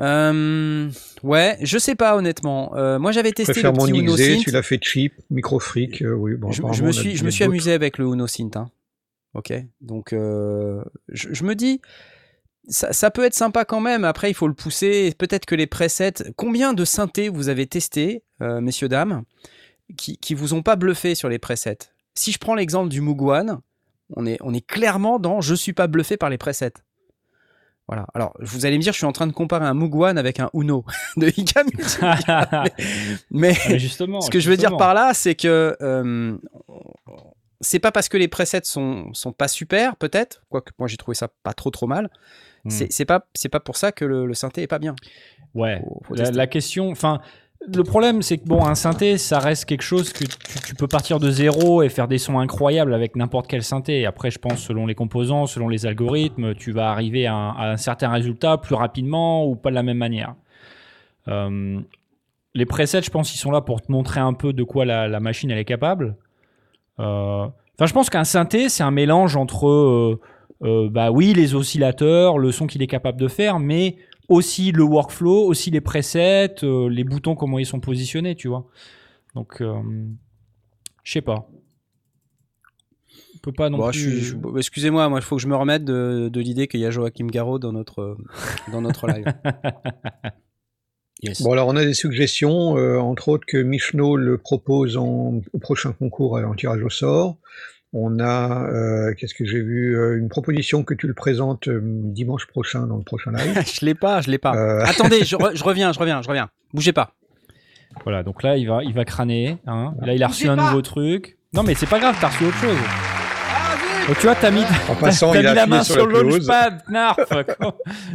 Euh, ouais, je sais pas honnêtement. Euh, moi j'avais testé le petit Uno Synth. Tu l'as fait cheap, micro fric. Euh, oui, bon, je, me suis, je me suis amusé avec le Uno Synth. Hein. Ok, donc je, me dis, ça, ça, peut être sympa quand même. Après, il faut le pousser. Peut-être que les presets. Combien de synthés vous avez testé, messieurs dames? Qui, qui vous ont pas bluffé sur les presets. Si je prends l'exemple du Mugwan, on est, on est clairement dans je suis pas bluffé par les presets. Voilà. Alors, vous allez me dire, je suis en train de comparer un Mugwan avec un Uno de Ika mais, mais, justement, ce que je veux dire par là, c'est que euh, c'est pas parce que les presets sont, sont pas super, peut-être, quoique moi j'ai trouvé ça pas trop trop mal. Hmm. C'est pas pas pour ça que le, synthé est pas bien. Ouais. la, la, question, enfin, le problème, c'est que bon, un synthé, ça reste quelque chose que tu, peux partir de zéro et faire des sons incroyables avec n'importe quel synthé. Après, je pense, selon les composants, selon les algorithmes, tu vas arriver à un, certain résultat plus rapidement ou pas de la même manière. Euh, les presets, je pense, ils sont là pour te montrer un peu de quoi la, machine elle est capable. Euh, enfin, je pense qu'un synthé, c'est un mélange entre, euh, bah oui, les oscillateurs, le son qu'il est capable de faire, mais aussi le workflow, aussi les presets, euh, les boutons, comment ils sont positionnés, tu vois. Donc, euh, je sais pas. On peut pas non plus. Excusez-moi, moi, il faut que je me remette de, l'idée qu'il y a Joachim Garraud dans notre, euh, dans notre live. Bon, alors on a des suggestions, entre autres que Michno le propose en, au prochain concours en tirage au sort. On a, euh, qu'est-ce que j'ai vu, euh, une proposition que tu le présentes euh, dimanche prochain dans le prochain live. je l'ai pas, je l'ai pas. Attendez, je, reviens, je reviens, je reviens. Bougez pas. Voilà, donc là il va, il va crâner. Hein. Là il a reçu un nouveau truc. Non mais c'est pas grave, t'as reçu autre chose. Ah, donc tu vois, t'as mis, en passant, mis la main sur, le launchpad, Knarf.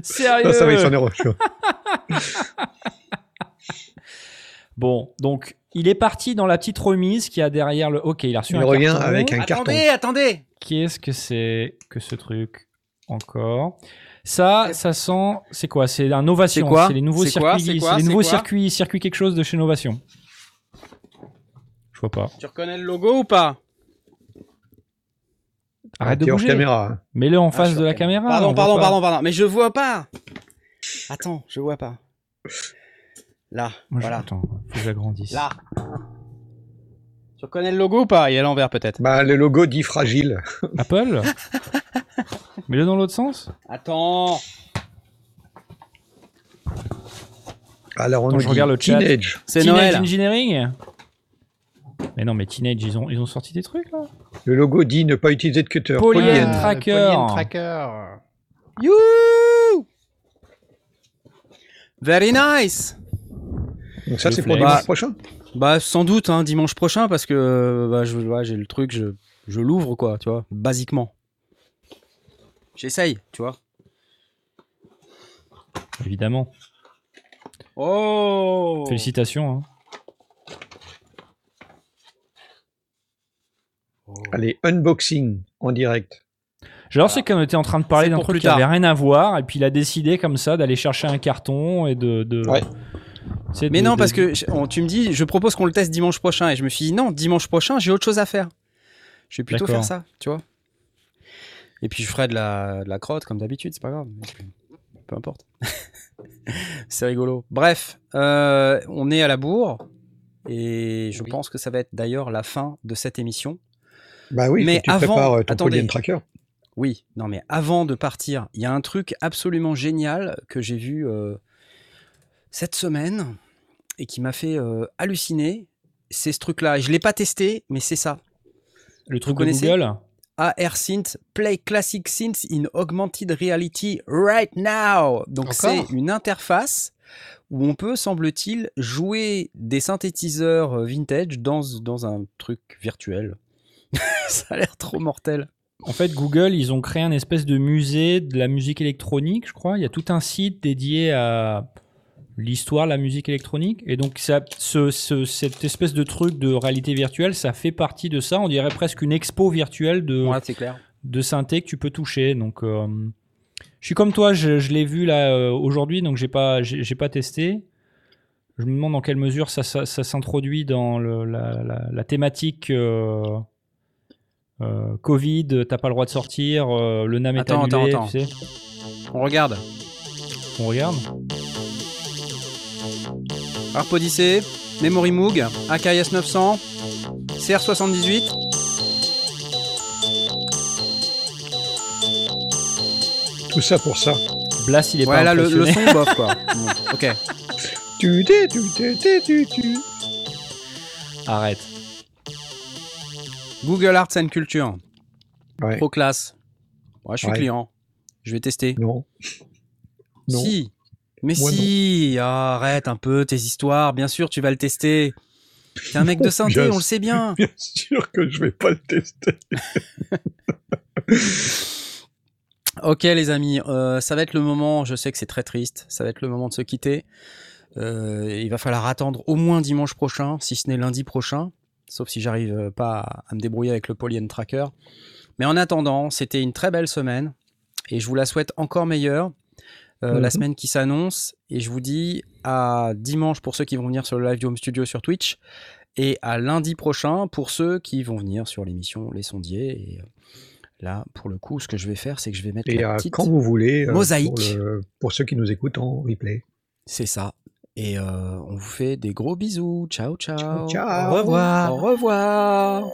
Sérieux. Non, ça va, il s'en est Bon, donc il est parti dans la petite remise qui a derrière le. Ok, il a reçu il revient avec un carton. Attendez, attendez. Qu'est-ce que c'est que ce truc encore? Ça, ça sent. C'est quoi? C'est un Novation. C'est quoi? les nouveaux circuits. C'est les nouveaux circuits, circuits quelque chose de chez Novation. Je vois pas. Tu reconnais le logo ou pas? Arrête de bouger. caméra. Mets-le en ah, face de la caméra. Pardon, pardon, pardon, pardon. Mais je vois pas. Attends, je vois pas. Là, voilà. Attends, faut que j'agrandisse. Là. Tu reconnais le logo ou pas? Il est à l'envers peut-être. Bah le logo dit fragile. Apple? Mets-le dans l'autre sens? Attends. Alors on je regarde le chat. Teenage. C'est Noël. Engineering? Mais non, mais Teenage, ils ont, ils ont sorti des trucs là. Le logo dit ne pas utiliser de cutter. Polyene Tracker. Tracker. You. Very nice. Donc ça, c'est pour dimanche prochain Bah, sans doute, hein, dimanche prochain, parce que bah, je, j'ai le truc, je, je l'ouvre, quoi, tu vois, basiquement. J'essaye, tu vois. Évidemment. Oh Félicitations. Hein. Allez, unboxing en direct. Genre, c'est qu'on était en train de parler d'un truc qui avait rien à voir, et puis il a décidé comme ça d'aller chercher un carton et de, de, Mais non, parce que tu me dis, je propose qu'on le teste dimanche prochain. Et je me suis dit, non, dimanche prochain, j'ai autre chose à faire. Je vais plutôt faire ça, tu vois. Et puis je ferai de la, de la crotte comme d'habitude, c'est pas grave. Peu importe. c'est rigolo. Bref, euh, on est à la bourre. Et je pense que ça va être d'ailleurs la fin de cette émission. Bah oui, mais tu avant, prépares euh, ton attendez, tracker. Oui, non mais avant de partir, il y a un truc absolument génial que j'ai vu euh, cette semaine et qui m'a fait halluciner. C'est ce truc-là. Je l'ai pas testé, mais c'est ça. Le truc Vous de Google AR Synth Play Classic Synth in Augmented Reality Right Now. Donc c'est une interface où on peut, semble-t-il, jouer des synthétiseurs euh, vintage dans, dans un truc virtuel. Ça a l'air trop mortel. En fait, Google, ils ont créé un espèce de musée de la musique électronique, je crois. Il y a tout un site dédié à l'histoire la musique électronique. Et donc, ça, cette espèce de truc de réalité virtuelle, ça fait partie de ça. On dirait presque une expo virtuelle de, de synthé que tu peux toucher. Donc, euh, je suis comme toi, je, l'ai vu là euh, aujourd'hui, donc j'ai pas, j'ai, pas testé. Je me demande dans quelle mesure ça, ça, s'introduit dans le, la, thématique euh, Covid, t'as pas le droit de sortir, le NAM est attends, annulé, attends, attends. On regarde. On regarde Harp Odyssey, Memory Moog, AKS 900, CR78. Tout ça pour ça. Blast, il est ouais, là, le, le, son bof, quoi. ok. Tu, tu, tu, tu, tu, Arrête. Google Arts and Culture. Ouais. Pro classe. Ouais, je suis client. Je vais tester. Non. non. Si. Mais si, arrête un peu tes histoires. Bien sûr, tu vas le tester. T'es un mec de synthé, on le sait bien. Bien sûr que je vais pas le tester. ok les amis, euh, ça va être le moment, je sais que c'est très triste, ça va être le moment de se quitter. Euh, il va falloir attendre au moins dimanche prochain, si ce n'est lundi prochain, sauf si j'arrive euh, pas à me débrouiller avec le Polyen Tracker. Mais en attendant, c'était une très belle semaine et je vous la souhaite encore meilleure. Euh, la mhm. semaine qui s'annonce. Et je vous dis à dimanche pour ceux qui vont venir sur le live du Home Studio sur Twitch. Et à lundi prochain pour ceux qui vont venir sur l'émission Les Sondiers. Et euh, là, pour le coup, ce que je vais faire, c'est que je vais mettre et la petite quand vous voulez, euh, mosaïque. Pour, ceux qui nous écoutent en replay. C'est ça. Et on vous fait des gros bisous. Ciao, ciao. ciao. Au revoir. Au revoir.